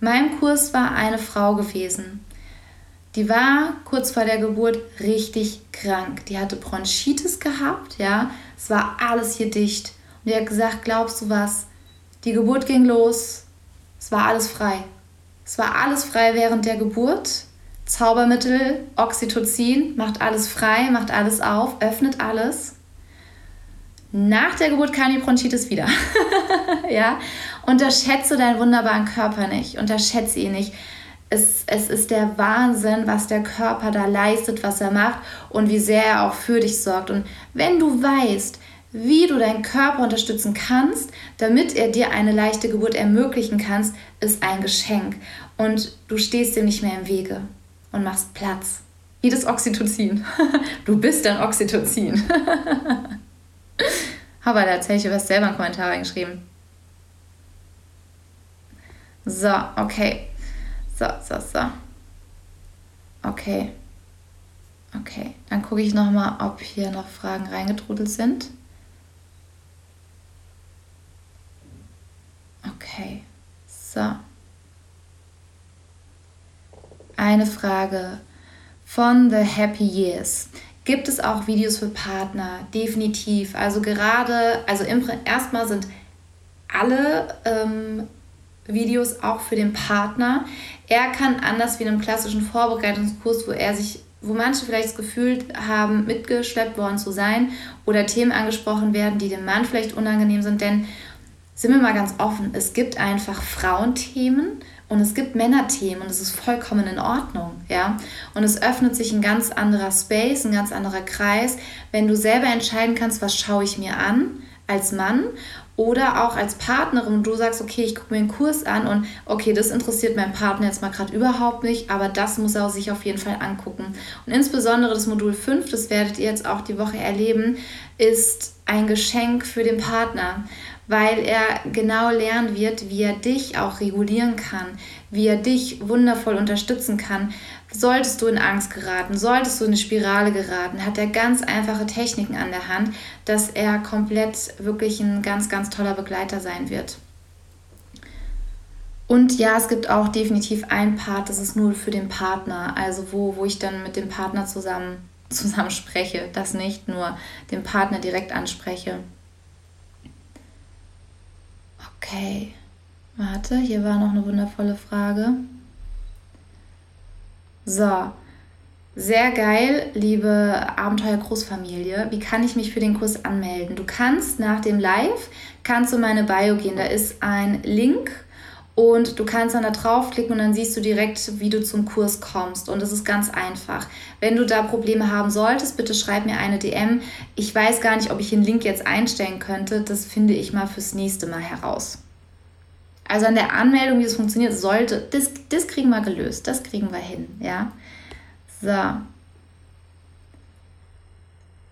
Mein Kurs war eine Frau gewesen. Die war kurz vor der Geburt richtig krank. Die hatte Bronchitis gehabt, ja. Es war alles hier dicht. Und die hat gesagt: Glaubst du was? Die Geburt ging los. Es war alles frei. Es war alles frei während der Geburt. Zaubermittel, Oxytocin, macht alles frei, macht alles auf, öffnet alles. Nach der Geburt kam die Bronchitis wieder. [laughs] ja? Unterschätze deinen wunderbaren Körper nicht. Unterschätze ihn nicht. Es, es ist der Wahnsinn, was der Körper da leistet, was er macht und wie sehr er auch für dich sorgt. Und wenn du weißt, wie du deinen Körper unterstützen kannst, damit er dir eine leichte Geburt ermöglichen kannst, ist ein Geschenk. Und du stehst dem nicht mehr im Wege und machst Platz. Wie das Oxytocin. [laughs] Du bist dann Oxytocin. [laughs] Aber da erzähle ich, hast selber einen Kommentar reingeschrieben. So, okay. So, so, so. Okay. Okay, dann gucke ich nochmal, ob hier noch Fragen reingetrudelt sind. Okay, so. Eine Frage von The Happy Years. Gibt es auch Videos für Partner? Definitiv. Also gerade, also erstmal sind alle ähm, Videos auch für den Partner. Er kann anders wie in einem klassischen Vorbereitungskurs, wo er sich, wo manche vielleicht das Gefühl haben, mitgeschleppt worden zu sein oder Themen angesprochen werden, die dem Mann vielleicht unangenehm sind, denn sind wir mal ganz offen, es gibt einfach Frauenthemen und es gibt Männerthemen und es ist vollkommen in Ordnung, ja. Und es öffnet sich ein ganz anderer Space, ein ganz anderer Kreis, wenn du selber entscheiden kannst, was schaue ich mir an als Mann oder auch als Partnerin du sagst, okay, ich gucke mir einen Kurs an und okay, das interessiert meinen Partner jetzt mal gerade überhaupt nicht, aber das muss er sich auf jeden Fall angucken. Und insbesondere das Modul 5, das werdet ihr jetzt auch die Woche erleben, ist ein Geschenk für den Partner weil er genau lernen wird, wie er dich auch regulieren kann, wie er dich wundervoll unterstützen kann. Solltest du in Angst geraten, solltest du in eine Spirale geraten, hat er ganz einfache Techniken an der Hand, dass er komplett wirklich ein ganz, ganz toller Begleiter sein wird. Und ja, es gibt auch definitiv ein Part, das ist nur für den Partner, also wo, wo ich dann mit dem Partner zusammen, [laughs] zusammen spreche, das nicht nur den Partner direkt anspreche. Okay, warte, hier war noch eine wundervolle Frage. So, sehr geil, liebe Abenteuer Großfamilie. Wie kann ich mich für den Kurs anmelden? Du kannst nach dem Live, kannst du meine Bio gehen. Da ist ein Link und du kannst dann da draufklicken und dann siehst du direkt, wie du zum Kurs kommst. Und das ist ganz einfach. Wenn du da Probleme haben solltest, bitte schreib mir eine DM. Ich weiß gar nicht, ob ich den Link jetzt einstellen könnte. Das finde ich mal fürs nächste Mal heraus. Also an der Anmeldung, wie es funktioniert, sollte, das, das kriegen wir gelöst. Das kriegen wir hin, ja. So,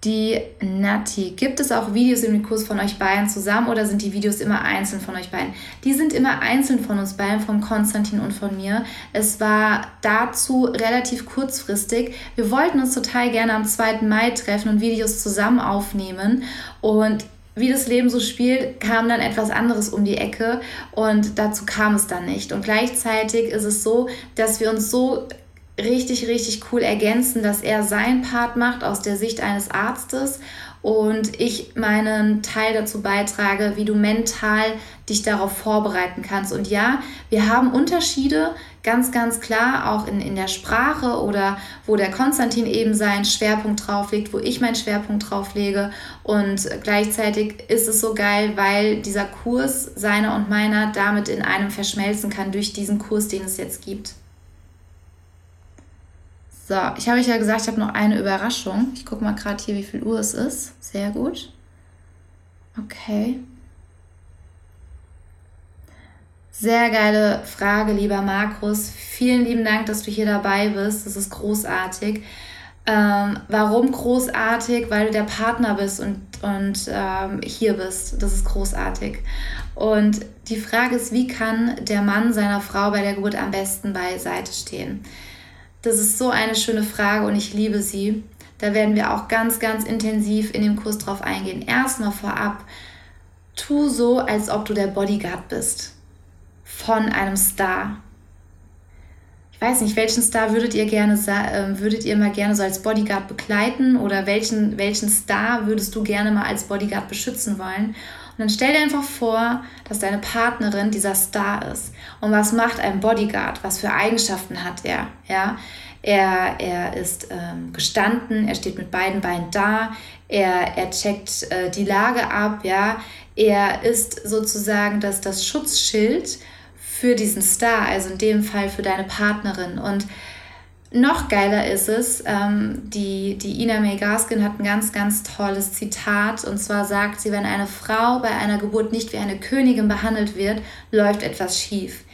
die Nati. Gibt es auch Videos im Kurs von euch beiden zusammen oder sind die Videos immer einzeln von euch beiden? Die sind immer einzeln von uns beiden, von Konstantin und von mir. Es war dazu relativ kurzfristig. Wir wollten uns total gerne am 2. Mai treffen und Videos zusammen aufnehmen und wie das Leben so spielt, kam dann etwas anderes um die Ecke und dazu kam es dann nicht. Und gleichzeitig ist es so, dass wir uns so richtig, richtig cool ergänzen, dass er seinen Part macht aus der Sicht eines Arztes und ich meinen Teil dazu beitrage, wie du mental dich darauf vorbereiten kannst. Und ja, wir haben Unterschiede, ganz, ganz klar, auch in, in der Sprache oder wo der Konstantin eben seinen Schwerpunkt drauf legt, wo ich meinen Schwerpunkt drauf lege. Und gleichzeitig ist es so geil, weil dieser Kurs seiner und meiner damit in einem verschmelzen kann durch diesen Kurs, den es jetzt gibt. So, ich habe euch ja gesagt, ich habe noch eine Überraschung. Ich gucke mal gerade hier, wie viel Uhr es ist. Sehr gut. Okay. Sehr geile Frage, lieber Markus. Vielen lieben Dank, dass du hier dabei bist. Das ist großartig. Ähm, warum großartig? Weil du der Partner bist und, und ähm, hier bist. Das ist großartig. Und die Frage ist, wie kann der Mann seiner Frau bei der Geburt am besten beiseite stehen? Das ist so eine schöne Frage und ich liebe sie. Da werden wir auch ganz, ganz intensiv in dem Kurs drauf eingehen. Erstmal vorab, tu so, als ob du der Bodyguard bist von einem Star. Ich weiß nicht, welchen Star würdet ihr gerne äh, würdet ihr mal gerne so als Bodyguard begleiten oder welchen, welchen Star würdest du gerne mal als Bodyguard beschützen wollen? Und dann stell dir einfach vor, dass deine Partnerin dieser Star ist. Und was macht ein Bodyguard? Was für Eigenschaften hat er? Ja, er, er ist ähm, gestanden, er steht mit beiden Beinen da, er, er checkt äh, die Lage ab, ja, er ist sozusagen das, das Schutzschild für diesen Star, also in dem Fall für deine Partnerin. Und noch geiler ist es, ähm, die, die Ina May Gaskin hat ein ganz, ganz tolles Zitat. Und zwar sagt sie, wenn eine Frau bei einer Geburt nicht wie eine Königin behandelt wird, läuft etwas schief.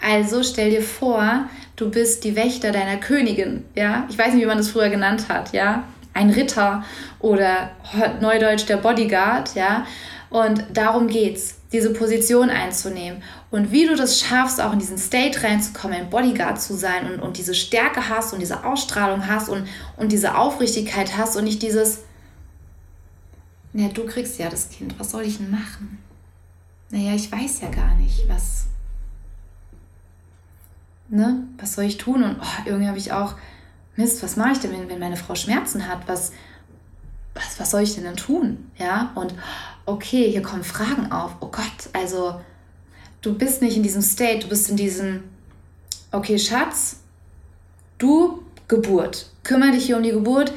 Also stell dir vor, du bist die Wächter deiner Königin, ja? Ich weiß nicht, wie man das früher genannt hat, ja? Ein Ritter oder neudeutsch der Bodyguard, ja? Und darum geht's, diese Position einzunehmen. Und wie du das schaffst, auch in diesen State reinzukommen, ein Bodyguard zu sein und, und diese Stärke hast und diese Ausstrahlung hast und, und diese Aufrichtigkeit hast und nicht dieses, ja, du kriegst ja das Kind, was soll ich denn machen? Naja, ich weiß ja gar nicht, was, ne, was soll ich tun? Und oh, irgendwie habe ich auch, Mist, was mache ich denn, wenn, wenn meine Frau Schmerzen hat? Was, was, was soll ich denn dann tun? Ja, und okay, hier kommen Fragen auf. Oh Gott, also du bist nicht in diesem State, du bist in diesem, okay, Schatz, du Geburt, kümmere dich hier um die Geburt,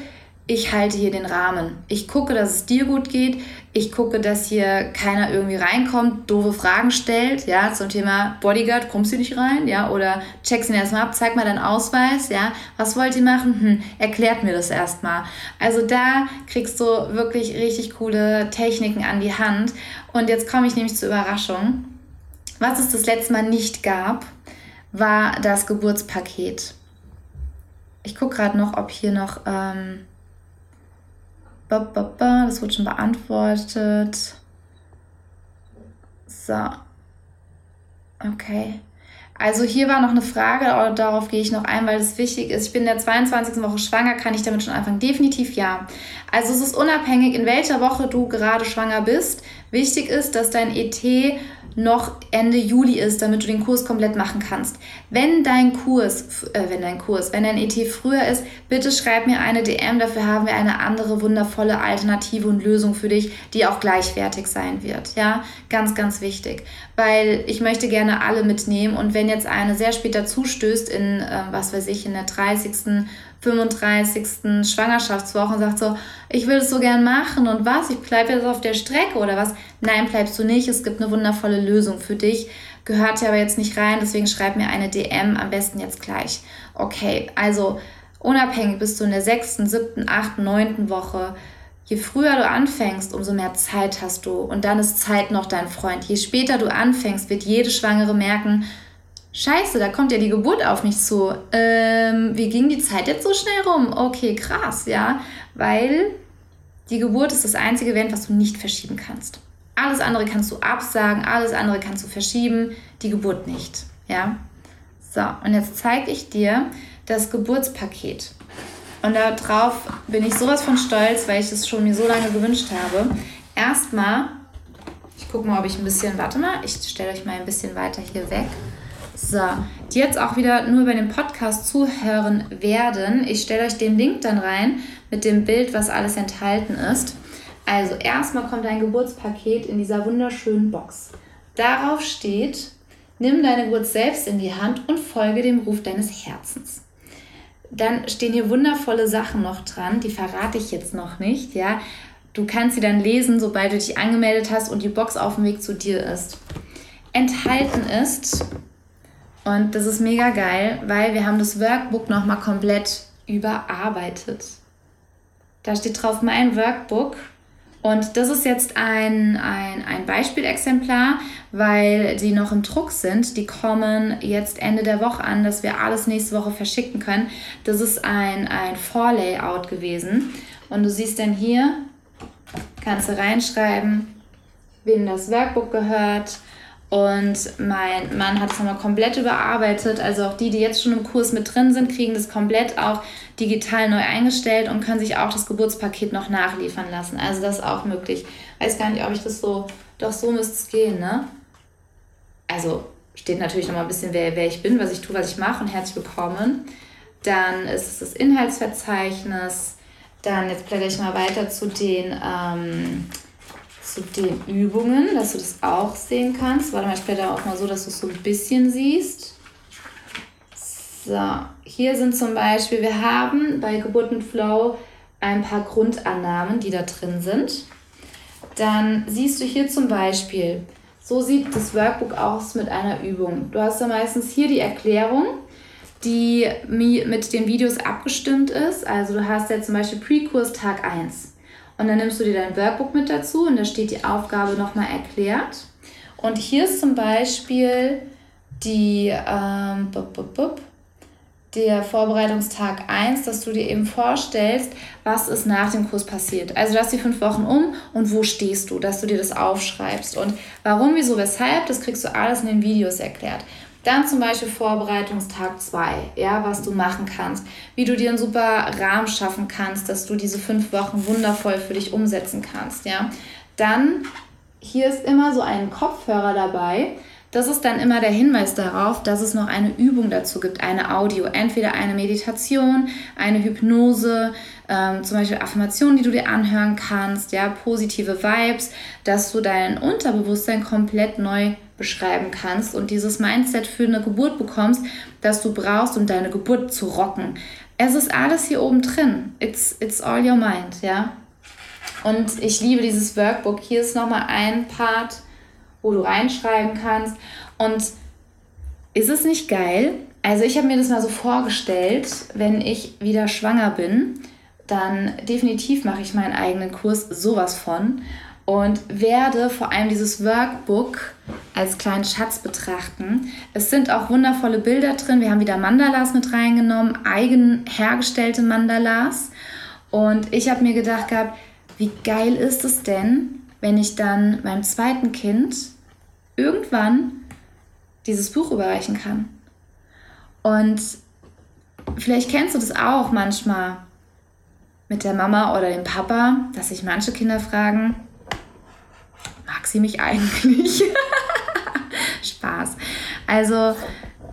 ich halte hier den Rahmen. Ich gucke, dass es dir gut geht. Ich gucke, dass hier keiner irgendwie reinkommt, doofe Fragen stellt, ja, zum Thema Bodyguard, kommst du nicht rein, ja, oder checkst ihn erstmal ab, zeig mal deinen Ausweis, ja, was wollt ihr machen? Hm, erklärt mir das erstmal. Also da kriegst du wirklich richtig coole Techniken an die Hand. Und jetzt komme ich nämlich zur Überraschung. Was es das letzte Mal nicht gab, war das Geburtspaket. Ich gucke gerade noch, ob hier noch... Ähm, das wurde schon beantwortet. So. Okay. Also hier war noch eine Frage, darauf gehe ich noch ein, weil es wichtig ist. Ich bin in der 22. Woche schwanger, kann ich damit schon anfangen? Definitiv ja. Also es ist unabhängig, in welcher Woche du gerade schwanger bist. Wichtig ist, dass dein ET noch Ende Juli ist, damit du den Kurs komplett machen kannst. Wenn dein Kurs, äh, wenn dein Kurs, wenn dein ET früher ist, bitte schreib mir eine DM, dafür haben wir eine andere wundervolle Alternative und Lösung für dich, die auch gleichwertig sein wird. Ja, ganz, ganz wichtig, weil ich möchte gerne alle mitnehmen und wenn jetzt eine sehr spät dazu stößt in, äh, was weiß ich, in der 30 35. Schwangerschaftswoche und sagt so, ich will es so gern machen und was, ich bleibe jetzt auf der Strecke oder was? Nein, bleibst du nicht. Es gibt eine wundervolle Lösung für dich. Gehört ja aber jetzt nicht rein, deswegen schreib mir eine DM am besten jetzt gleich. Okay, also unabhängig bist du in der 6., 7., 8., 9. Woche. Je früher du anfängst, umso mehr Zeit hast du. Und dann ist Zeit noch dein Freund. Je später du anfängst, wird jede Schwangere merken, Scheiße, da kommt ja die Geburt auf mich zu. Ähm, wie ging die Zeit jetzt so schnell rum? Okay, krass, ja. Weil die Geburt ist das einzige Event, was du nicht verschieben kannst. Alles andere kannst du absagen, alles andere kannst du verschieben, die Geburt nicht, ja. So, und jetzt zeige ich dir das Geburtspaket. Und darauf bin ich sowas von stolz, weil ich es schon mir so lange gewünscht habe. Erstmal, ich gucke mal, ob ich ein bisschen, warte mal, ich stelle euch mal ein bisschen weiter hier weg. So, die jetzt auch wieder nur über den Podcast zuhören werden. Ich stelle euch den Link dann rein mit dem Bild, was alles enthalten ist. Also erstmal kommt ein Geburtspaket in dieser wunderschönen Box. Darauf steht, nimm deine Geburt selbst in die Hand und folge dem Ruf deines Herzens. Dann stehen hier wundervolle Sachen noch dran, die verrate ich jetzt noch nicht, ja. Du kannst sie dann lesen, sobald du dich angemeldet hast und die Box auf dem Weg zu dir ist. Enthalten ist und das ist mega geil, weil wir haben das Workbook nochmal komplett überarbeitet. Da steht drauf mein Workbook. Und das ist jetzt ein, ein, ein Beispielexemplar, weil die noch im Druck sind. Die kommen jetzt Ende der Woche an, dass wir alles nächste Woche verschicken können. Das ist ein, ein Vorlayout gewesen. Und du siehst dann hier, kannst du reinschreiben, wem das Workbook gehört, und mein Mann hat es nochmal komplett überarbeitet. Also auch die, die jetzt schon im Kurs mit drin sind, kriegen das komplett auch digital neu eingestellt und können sich auch das Geburtspaket noch nachliefern lassen. Also das ist auch möglich. Weiß gar nicht, ob ich das so, doch so müsste es gehen, ne? Also steht natürlich nochmal ein bisschen, wer, wer ich bin, was ich tue, was ich mache und herzlich willkommen. Dann ist es das Inhaltsverzeichnis. Dann, jetzt blätter ich mal weiter zu den ähm, zu den Übungen, dass du das auch sehen kannst. Warte mal, ich blätter auch mal so, dass du es so ein bisschen siehst. So, hier sind zum Beispiel, wir haben bei Geburt mit Flow ein paar Grundannahmen, die da drin sind. Dann siehst du hier zum Beispiel, so sieht das Workbook aus mit einer Übung. Du hast da meistens hier die Erklärung, die mit den Videos abgestimmt ist. Also du hast ja zum Beispiel Pre-Kurs Tag 1. Und dann nimmst du dir dein Workbook mit dazu und da steht die Aufgabe nochmal erklärt. Und hier ist zum Beispiel die, ähm, bup, bup, bup, der Vorbereitungstag 1, dass du dir eben vorstellst, was ist nach dem Kurs passiert. Also du hast die fünf Wochen um und wo stehst du, dass du dir das aufschreibst. Und warum, wieso, weshalb, das kriegst du alles in den Videos erklärt. Dann zum Beispiel Vorbereitungstag 2, ja, was du machen kannst, wie du dir einen super Rahmen schaffen kannst, dass du diese fünf Wochen wundervoll für dich umsetzen kannst, ja. Dann, hier ist immer so ein Kopfhörer dabei. Das ist dann immer der Hinweis darauf, dass es noch eine Übung dazu gibt, eine Audio, entweder eine Meditation, eine Hypnose, ähm, zum Beispiel Affirmationen, die du dir anhören kannst, ja, positive Vibes, dass du dein Unterbewusstsein komplett neu beschreiben kannst und dieses Mindset für eine Geburt bekommst, das du brauchst, um deine Geburt zu rocken. Es ist alles hier oben drin. It's, it's all your mind, ja. Und ich liebe dieses Workbook. Hier ist nochmal ein Part, wo du reinschreiben kannst. Und ist es nicht geil? Also ich habe mir das mal so vorgestellt, wenn ich wieder schwanger bin, dann definitiv mache ich meinen eigenen Kurs sowas von und werde vor allem dieses Workbook als kleinen Schatz betrachten. Es sind auch wundervolle Bilder drin. Wir haben wieder Mandalas mit reingenommen, eigen hergestellte Mandalas. Und ich habe mir gedacht gehabt, wie geil ist es denn, wenn ich dann meinem zweiten Kind irgendwann dieses Buch überreichen kann. Und vielleicht kennst du das auch manchmal mit der Mama oder dem Papa, dass sich manche Kinder fragen, mag sie mich eigentlich? [laughs] Spaß. Also,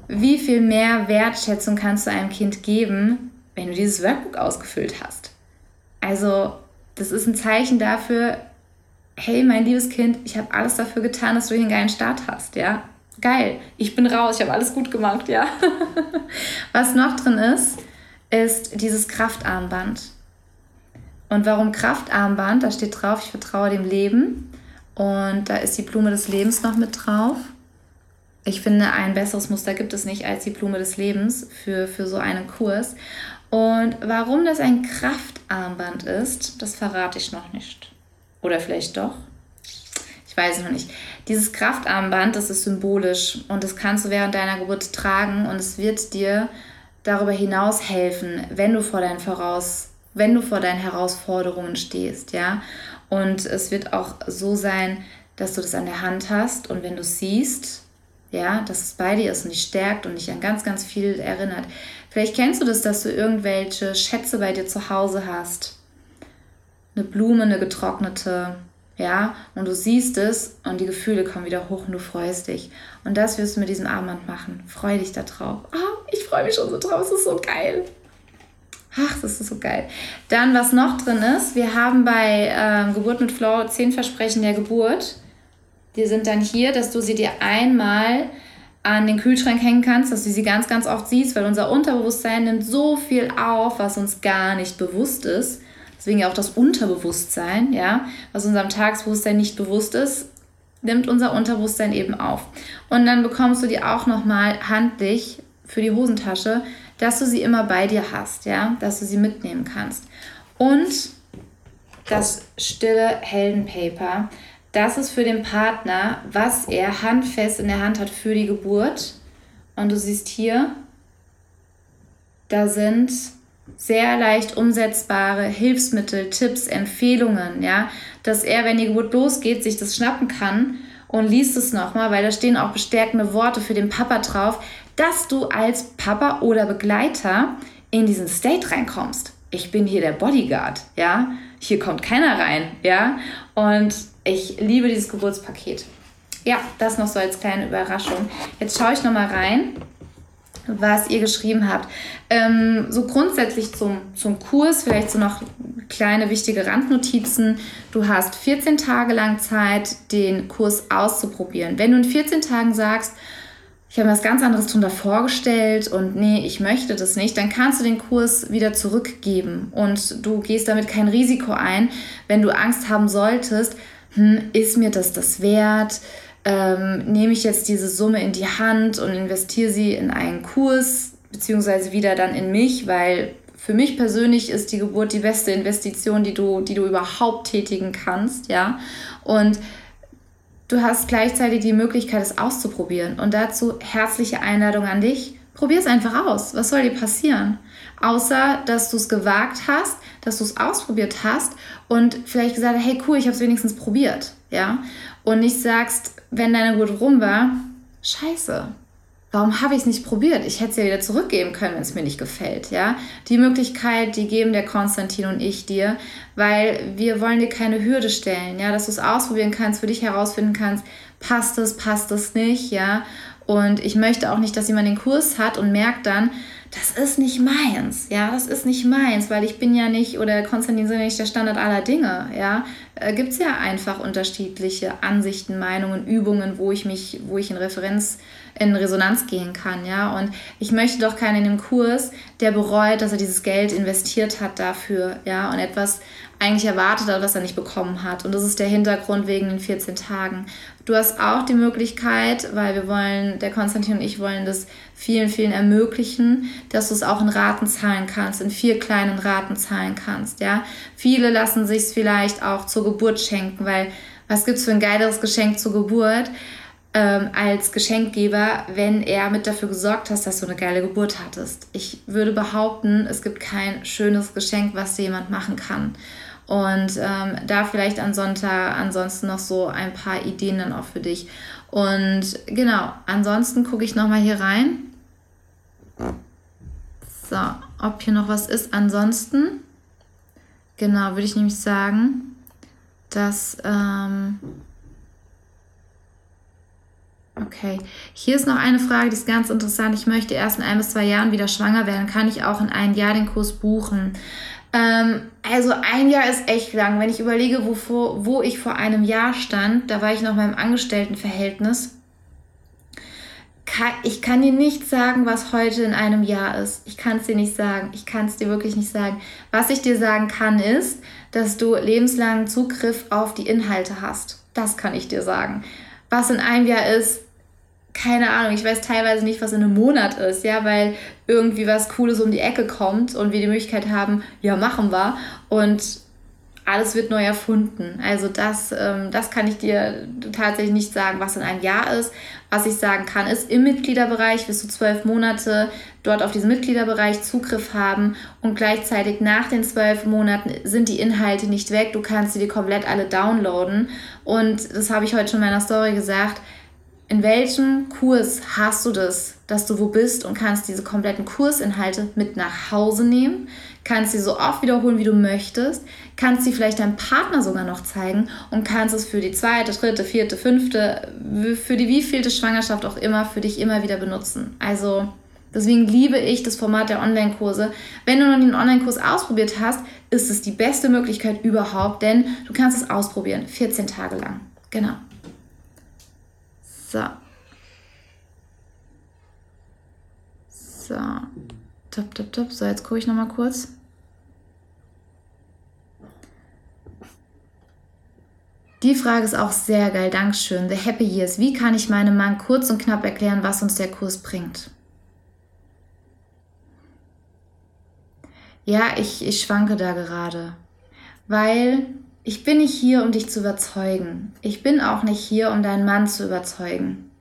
wie viel mehr Wertschätzung kannst du einem Kind geben, wenn du dieses Workbook ausgefüllt hast? Also, das ist ein Zeichen dafür, hey, mein liebes Kind, ich habe alles dafür getan, dass du hier einen geilen Start hast, ja? Geil, ich bin raus, ich habe alles gut gemacht, ja? [laughs] Was noch drin ist, ist dieses Kraftarmband. Und warum Kraftarmband? Da steht drauf, ich vertraue dem Leben. Und da ist die Blume des Lebens noch mit drauf. Ich finde, ein besseres Muster gibt es nicht als die Blume des Lebens für, für so einen Kurs. Und warum das ein Kraftarmband ist, das verrate ich noch nicht. Oder vielleicht doch. Ich weiß es noch nicht. Dieses Kraftarmband, das ist symbolisch und das kannst du während deiner Geburt tragen und es wird dir darüber hinaus helfen, wenn du vor deinen voraus, wenn du vor deinen Herausforderungen stehst, ja. Und es wird auch so sein, dass du das an der Hand hast und wenn du siehst, ja, dass es bei dir ist und dich stärkt und dich an ganz, ganz viel erinnert. Vielleicht kennst du das, dass du irgendwelche Schätze bei dir zu Hause hast. Eine Blume, eine getrocknete, ja, und du siehst es und die Gefühle kommen wieder hoch und du freust dich. Und das wirst du mit diesem Armband machen. Freu dich da drauf. Oh, ich freue mich schon so drauf, es ist so geil. Ach, das ist so geil. Dann, was noch drin ist, wir haben bei äh, Geburt mit Flow zehn Versprechen der Geburt. Die sind dann hier, dass du sie dir einmal an den Kühlschrank hängen kannst, dass du sie ganz, ganz oft siehst, weil unser Unterbewusstsein nimmt so viel auf, was uns gar nicht bewusst ist. Deswegen ja auch das Unterbewusstsein, ja, was unserem Tagesbewusstsein nicht bewusst ist, nimmt unser Unterbewusstsein eben auf. Und dann bekommst du die auch nochmal handlich für die Hosentasche, dass du sie immer bei dir hast, ja, dass du sie mitnehmen kannst. Und das stille Heldenpaper, das ist für den Partner, was er handfest in der Hand hat für die Geburt. Und du siehst hier, da sind sehr leicht umsetzbare Hilfsmittel, Tipps, Empfehlungen, ja, dass er, wenn die Geburt losgeht, sich das schnappen kann und liest es nochmal, weil da stehen auch bestärkende Worte für den Papa drauf, dass du als Papa oder Begleiter in diesen State reinkommst. Ich bin hier der Bodyguard, ja, hier kommt keiner rein, ja, und ich liebe dieses Geburtspaket. Ja, das noch so als kleine Überraschung. Jetzt schaue ich nochmal rein was ihr geschrieben habt. Ähm, so grundsätzlich zum, zum Kurs, vielleicht so noch kleine wichtige Randnotizen. Du hast 14 Tage lang Zeit, den Kurs auszuprobieren. Wenn du in 14 Tagen sagst, ich habe mir was ganz anderes drunter vorgestellt und nee, ich möchte das nicht, dann kannst du den Kurs wieder zurückgeben und du gehst damit kein Risiko ein, wenn du Angst haben solltest, hm, ist mir das das wert? ähm, nehme ich jetzt diese Summe in die Hand und investiere sie in einen Kurs, beziehungsweise wieder dann in mich, weil für mich persönlich ist die Geburt die beste Investition, die du, die du überhaupt tätigen kannst, ja. Und du hast gleichzeitig die Möglichkeit, es auszuprobieren. Und dazu herzliche Einladung an dich. Probier es einfach aus. Was soll dir passieren? Außer, dass du es gewagt hast, dass du es ausprobiert hast und vielleicht gesagt hast, hey cool, ich habe es wenigstens probiert, ja. Und nicht sagst, wenn deine Geburt rum war, scheiße, warum habe ich es nicht probiert? Ich hätte es ja wieder zurückgeben können, wenn es mir nicht gefällt, ja. Die Möglichkeit, die geben der Konstantin und ich dir, weil wir wollen dir keine Hürde stellen, ja, dass du es ausprobieren kannst, für dich herausfinden kannst, passt es, passt es nicht, ja. Und ich möchte auch nicht, dass jemand den Kurs hat und merkt dann, das ist nicht meins, ja, das ist nicht meins, weil ich bin ja nicht, oder Konstantin sind ja nicht der Standard aller Dinge, ja. Äh, Gibt es ja einfach unterschiedliche Ansichten, Meinungen, Übungen, wo ich mich, wo ich in Referenz, in Resonanz gehen kann, ja. Und ich möchte doch keinen in dem Kurs, der bereut, dass er dieses Geld investiert hat dafür, ja, und etwas eigentlich erwartet hat, was er nicht bekommen hat. Und das ist der Hintergrund wegen den 14 Tagen. Du hast auch die Möglichkeit, weil wir wollen, der Konstantin und ich wollen das vielen, vielen ermöglichen, dass du es auch in Raten zahlen kannst, in vier kleinen Raten zahlen kannst. Ja? Viele lassen sich es vielleicht auch zur Geburt schenken, weil was gibt es für ein geileres Geschenk zur Geburt? Ähm, als Geschenkgeber, wenn er mit dafür gesorgt hat, dass du eine geile Geburt hattest. Ich würde behaupten, es gibt kein schönes Geschenk, was dir jemand machen kann. Und ähm, da vielleicht an Sonntag ansonsten noch so ein paar Ideen dann auch für dich. Und genau, ansonsten gucke ich nochmal hier rein. So, ob hier noch was ist. Ansonsten, genau, würde ich nämlich sagen, dass ähm, Okay, hier ist noch eine Frage, die ist ganz interessant. Ich möchte erst in ein bis zwei Jahren wieder schwanger werden. Kann ich auch in ein Jahr den Kurs buchen? Ähm, also ein Jahr ist echt lang. Wenn ich überlege, wo, wo ich vor einem Jahr stand, da war ich noch in meinem Angestelltenverhältnis. ich kann dir nicht sagen, was heute in einem Jahr ist. Ich kann es dir nicht sagen. Ich kann es dir wirklich nicht sagen. Was ich dir sagen kann, ist, dass du lebenslangen Zugriff auf die Inhalte hast. Das kann ich dir sagen. Was in einem Jahr ist, keine Ahnung, ich weiß teilweise nicht, was in einem Monat ist, ja, weil irgendwie was Cooles um die Ecke kommt und wir die Möglichkeit haben, ja, machen wir. Und alles wird neu erfunden. Also das, ähm, das kann ich dir tatsächlich nicht sagen, was in einem Jahr ist. Was ich sagen kann, ist, im Mitgliederbereich wirst du zwölf Monate dort auf diesen Mitgliederbereich Zugriff haben und gleichzeitig nach den zwölf Monaten sind die Inhalte nicht weg. Du kannst sie dir komplett alle downloaden. Und das habe ich heute schon in meiner Story gesagt in welchem Kurs hast du das, dass du wo bist und kannst diese kompletten Kursinhalte mit nach Hause nehmen, kannst sie so oft wiederholen, wie du möchtest, kannst sie vielleicht deinem Partner sogar noch zeigen und kannst es für die zweite, dritte, vierte, fünfte, für die wievielte Schwangerschaft auch immer für dich immer wieder benutzen. Also deswegen liebe ich das Format der Online-Kurse. Wenn du noch einen Online-Kurs ausprobiert hast, ist es die beste Möglichkeit überhaupt, denn du kannst es ausprobieren, 14 Tage lang. Genau. So. So. Top, top, top. So, jetzt gucke ich nochmal kurz. Die Frage ist auch sehr geil. Dankeschön. The Happy Years. Wie kann ich meinem Mann kurz und knapp erklären, was uns der Kurs bringt? Ja, ich, ich schwanke da gerade. Weil ich bin nicht hier, um dich zu überzeugen. Ich bin auch nicht hier, um deinen Mann zu überzeugen.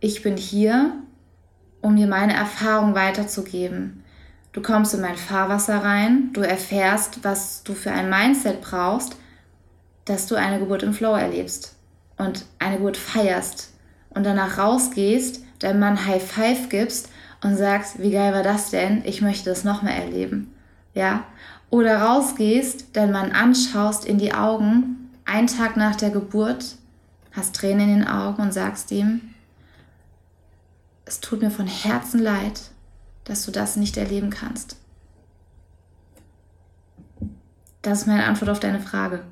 Ich bin hier, um dir meine Erfahrung weiterzugeben. Du kommst in mein Fahrwasser rein, du erfährst, was du für ein Mindset brauchst, dass du eine Geburt im Flow erlebst und eine Geburt feierst und danach rausgehst, deinem Mann High Five gibst und sagst, wie geil war das denn? Ich möchte das noch mehr erleben. Ja? Oder rausgehst, deinen Mann anschaust in die Augen, einen Tag nach der Geburt, hast Tränen in den Augen und sagst ihm, es tut mir von Herzen leid, dass du das nicht erleben kannst. Das ist meine Antwort auf deine Frage.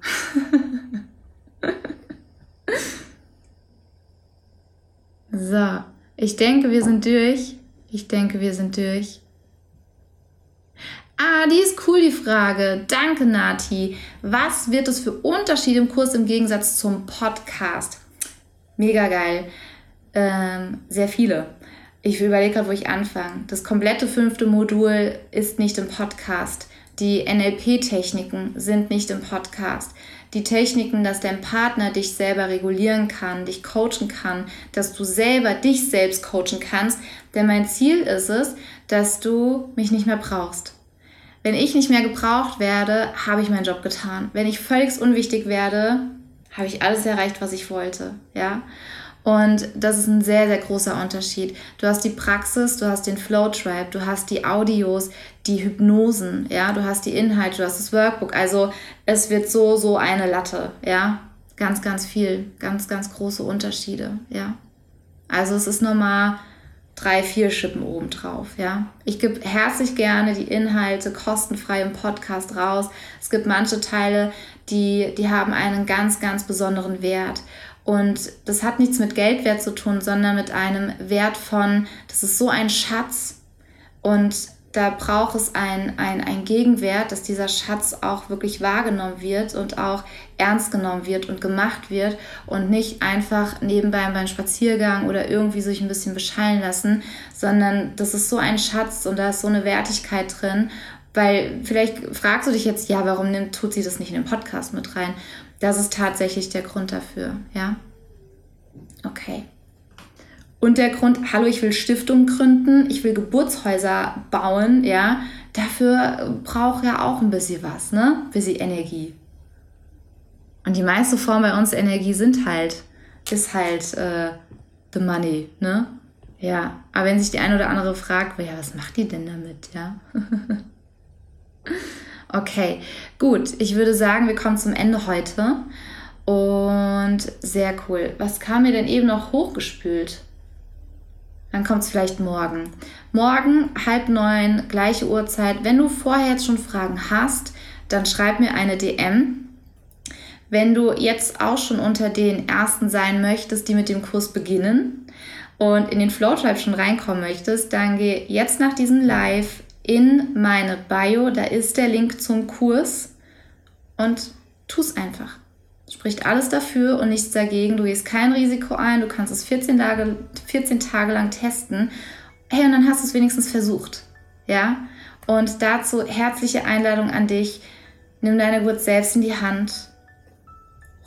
[laughs] so, ich denke, wir sind durch. Ich denke, wir sind durch. Ah, die ist cool, die Frage. Danke, Nati. Was wird es für Unterschiede im Kurs im Gegensatz zum Podcast? Mega geil. Ähm, sehr viele. Ich überlege gerade, wo ich anfange. Das komplette fünfte Modul ist nicht im Podcast. Die NLP-Techniken sind nicht im Podcast. Die Techniken, dass dein Partner dich selber regulieren kann, dich coachen kann, dass du selber dich selbst coachen kannst. Denn mein Ziel ist es, dass du mich nicht mehr brauchst wenn ich nicht mehr gebraucht werde, habe ich meinen Job getan. Wenn ich völlig unwichtig werde, habe ich alles erreicht, was ich wollte. Ja. Und das ist ein sehr, sehr großer Unterschied. Du hast die Praxis, du hast den Flow Tribe, du hast die Audios, die Hypnosen, ja, du hast die Inhalte, du hast das Workbook. Also es wird so, so eine Latte, ja. Ganz, ganz viel, ganz, ganz große Unterschiede, ja. Also es ist nochmal drei, vier Schippen obendrauf. Ja? Ich gebe herzlich gerne die Inhalte kostenfrei im Podcast raus. Es gibt manche Teile, die, die haben einen ganz, ganz besonderen Wert. Und das hat nichts mit Geldwert zu tun, sondern mit einem Wert von, das ist so ein Schatz. Und da braucht es ein, ein, ein Gegenwert, dass dieser Schatz auch wirklich wahrgenommen wird und auch ernst genommen wird und gemacht wird und nicht einfach nebenbei beim Spaziergang oder irgendwie sich ein bisschen beschallen lassen, sondern das ist so ein Schatz und da ist so eine Wertigkeit drin, weil vielleicht fragst du dich jetzt, ja, warum nimmt, tut sie das nicht in den Podcast mit rein? Das ist tatsächlich der Grund dafür, ja? Okay. Und der Grund, hallo, ich will Stiftungen gründen, ich will Geburtshäuser bauen, ja, dafür braucht ja auch ein bisschen was, ne? Ein bisschen Energie. Und die meiste Form bei uns Energie sind halt, ist halt äh, the money, ne? Ja, aber wenn sich die eine oder andere fragt, ja, was macht die denn damit, ja? [laughs] okay, gut, ich würde sagen, wir kommen zum Ende heute. Und sehr cool. Was kam mir denn eben noch hochgespült? Dann kommt es vielleicht morgen. Morgen halb neun, gleiche Uhrzeit. Wenn du vorher jetzt schon Fragen hast, dann schreib mir eine DM. Wenn du jetzt auch schon unter den ersten sein möchtest, die mit dem Kurs beginnen und in den Flowtribe schon reinkommen möchtest, dann geh jetzt nach diesem Live in meine Bio. Da ist der Link zum Kurs und tu es einfach. Spricht alles dafür und nichts dagegen. Du gehst kein Risiko ein. Du kannst es 14 Tage, 14 Tage lang testen. Hey, und dann hast du es wenigstens versucht. Ja? Und dazu herzliche Einladung an dich. Nimm deine Geburt selbst in die Hand.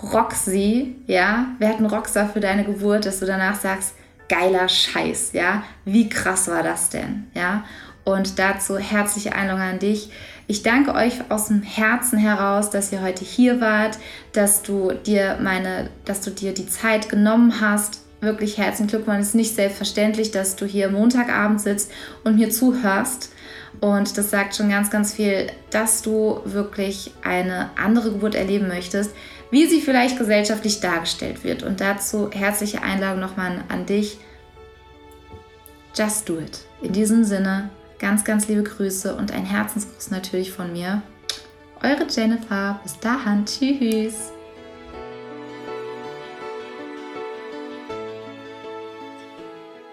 Rock sie, ja? Wir hatten Rockstar für deine Geburt, dass du danach sagst, geiler Scheiß, ja? Wie krass war das denn, ja? Und dazu herzliche Einladung an dich. Ich danke euch aus dem Herzen heraus, dass ihr heute hier wart, dass du dir meine, dass du dir die Zeit genommen hast. Wirklich herzlichen Glückwunsch. Es ist nicht selbstverständlich, dass du hier Montagabend sitzt und mir zuhörst. Und das sagt schon ganz, ganz viel, dass du wirklich eine andere Geburt erleben möchtest, wie sie vielleicht gesellschaftlich dargestellt wird. Und dazu herzliche Einladung nochmal an dich. Just do it. In diesem Sinne, Ganz, ganz liebe Grüße und ein Herzensgruß natürlich von mir. Eure Jennifer. Bis dahin. Tschüss.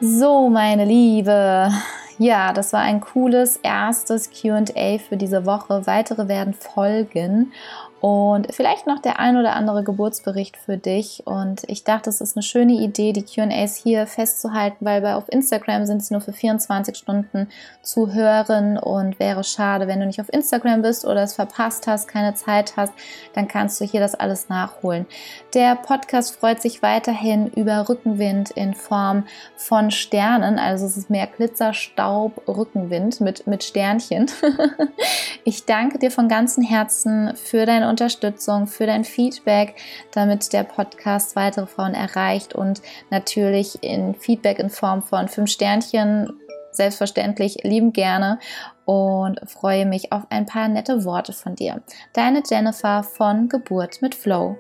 So, meine Liebe. Ja, das war ein cooles erstes QA für diese Woche. Weitere werden folgen und vielleicht noch der ein oder andere Geburtsbericht für dich. Und ich dachte, es ist eine schöne Idee, die QAs hier festzuhalten, weil bei, auf Instagram sind sie nur für 24 Stunden zu hören und wäre schade, wenn du nicht auf Instagram bist oder es verpasst hast, keine Zeit hast, dann kannst du hier das alles nachholen. Der Podcast freut sich weiterhin über Rückenwind in Form von Sternen, also es ist mehr Glitzer, Staub, Rückenwind mit, mit Sternchen. [laughs] ich danke dir von ganzem Herzen für deine Unterstützung, für dein Feedback, damit der Podcast weitere Frauen erreicht und natürlich in Feedback in Form von fünf Sternchen. Selbstverständlich lieben gerne und freue mich auf ein paar nette Worte von dir. Deine Jennifer von Geburt mit Flow.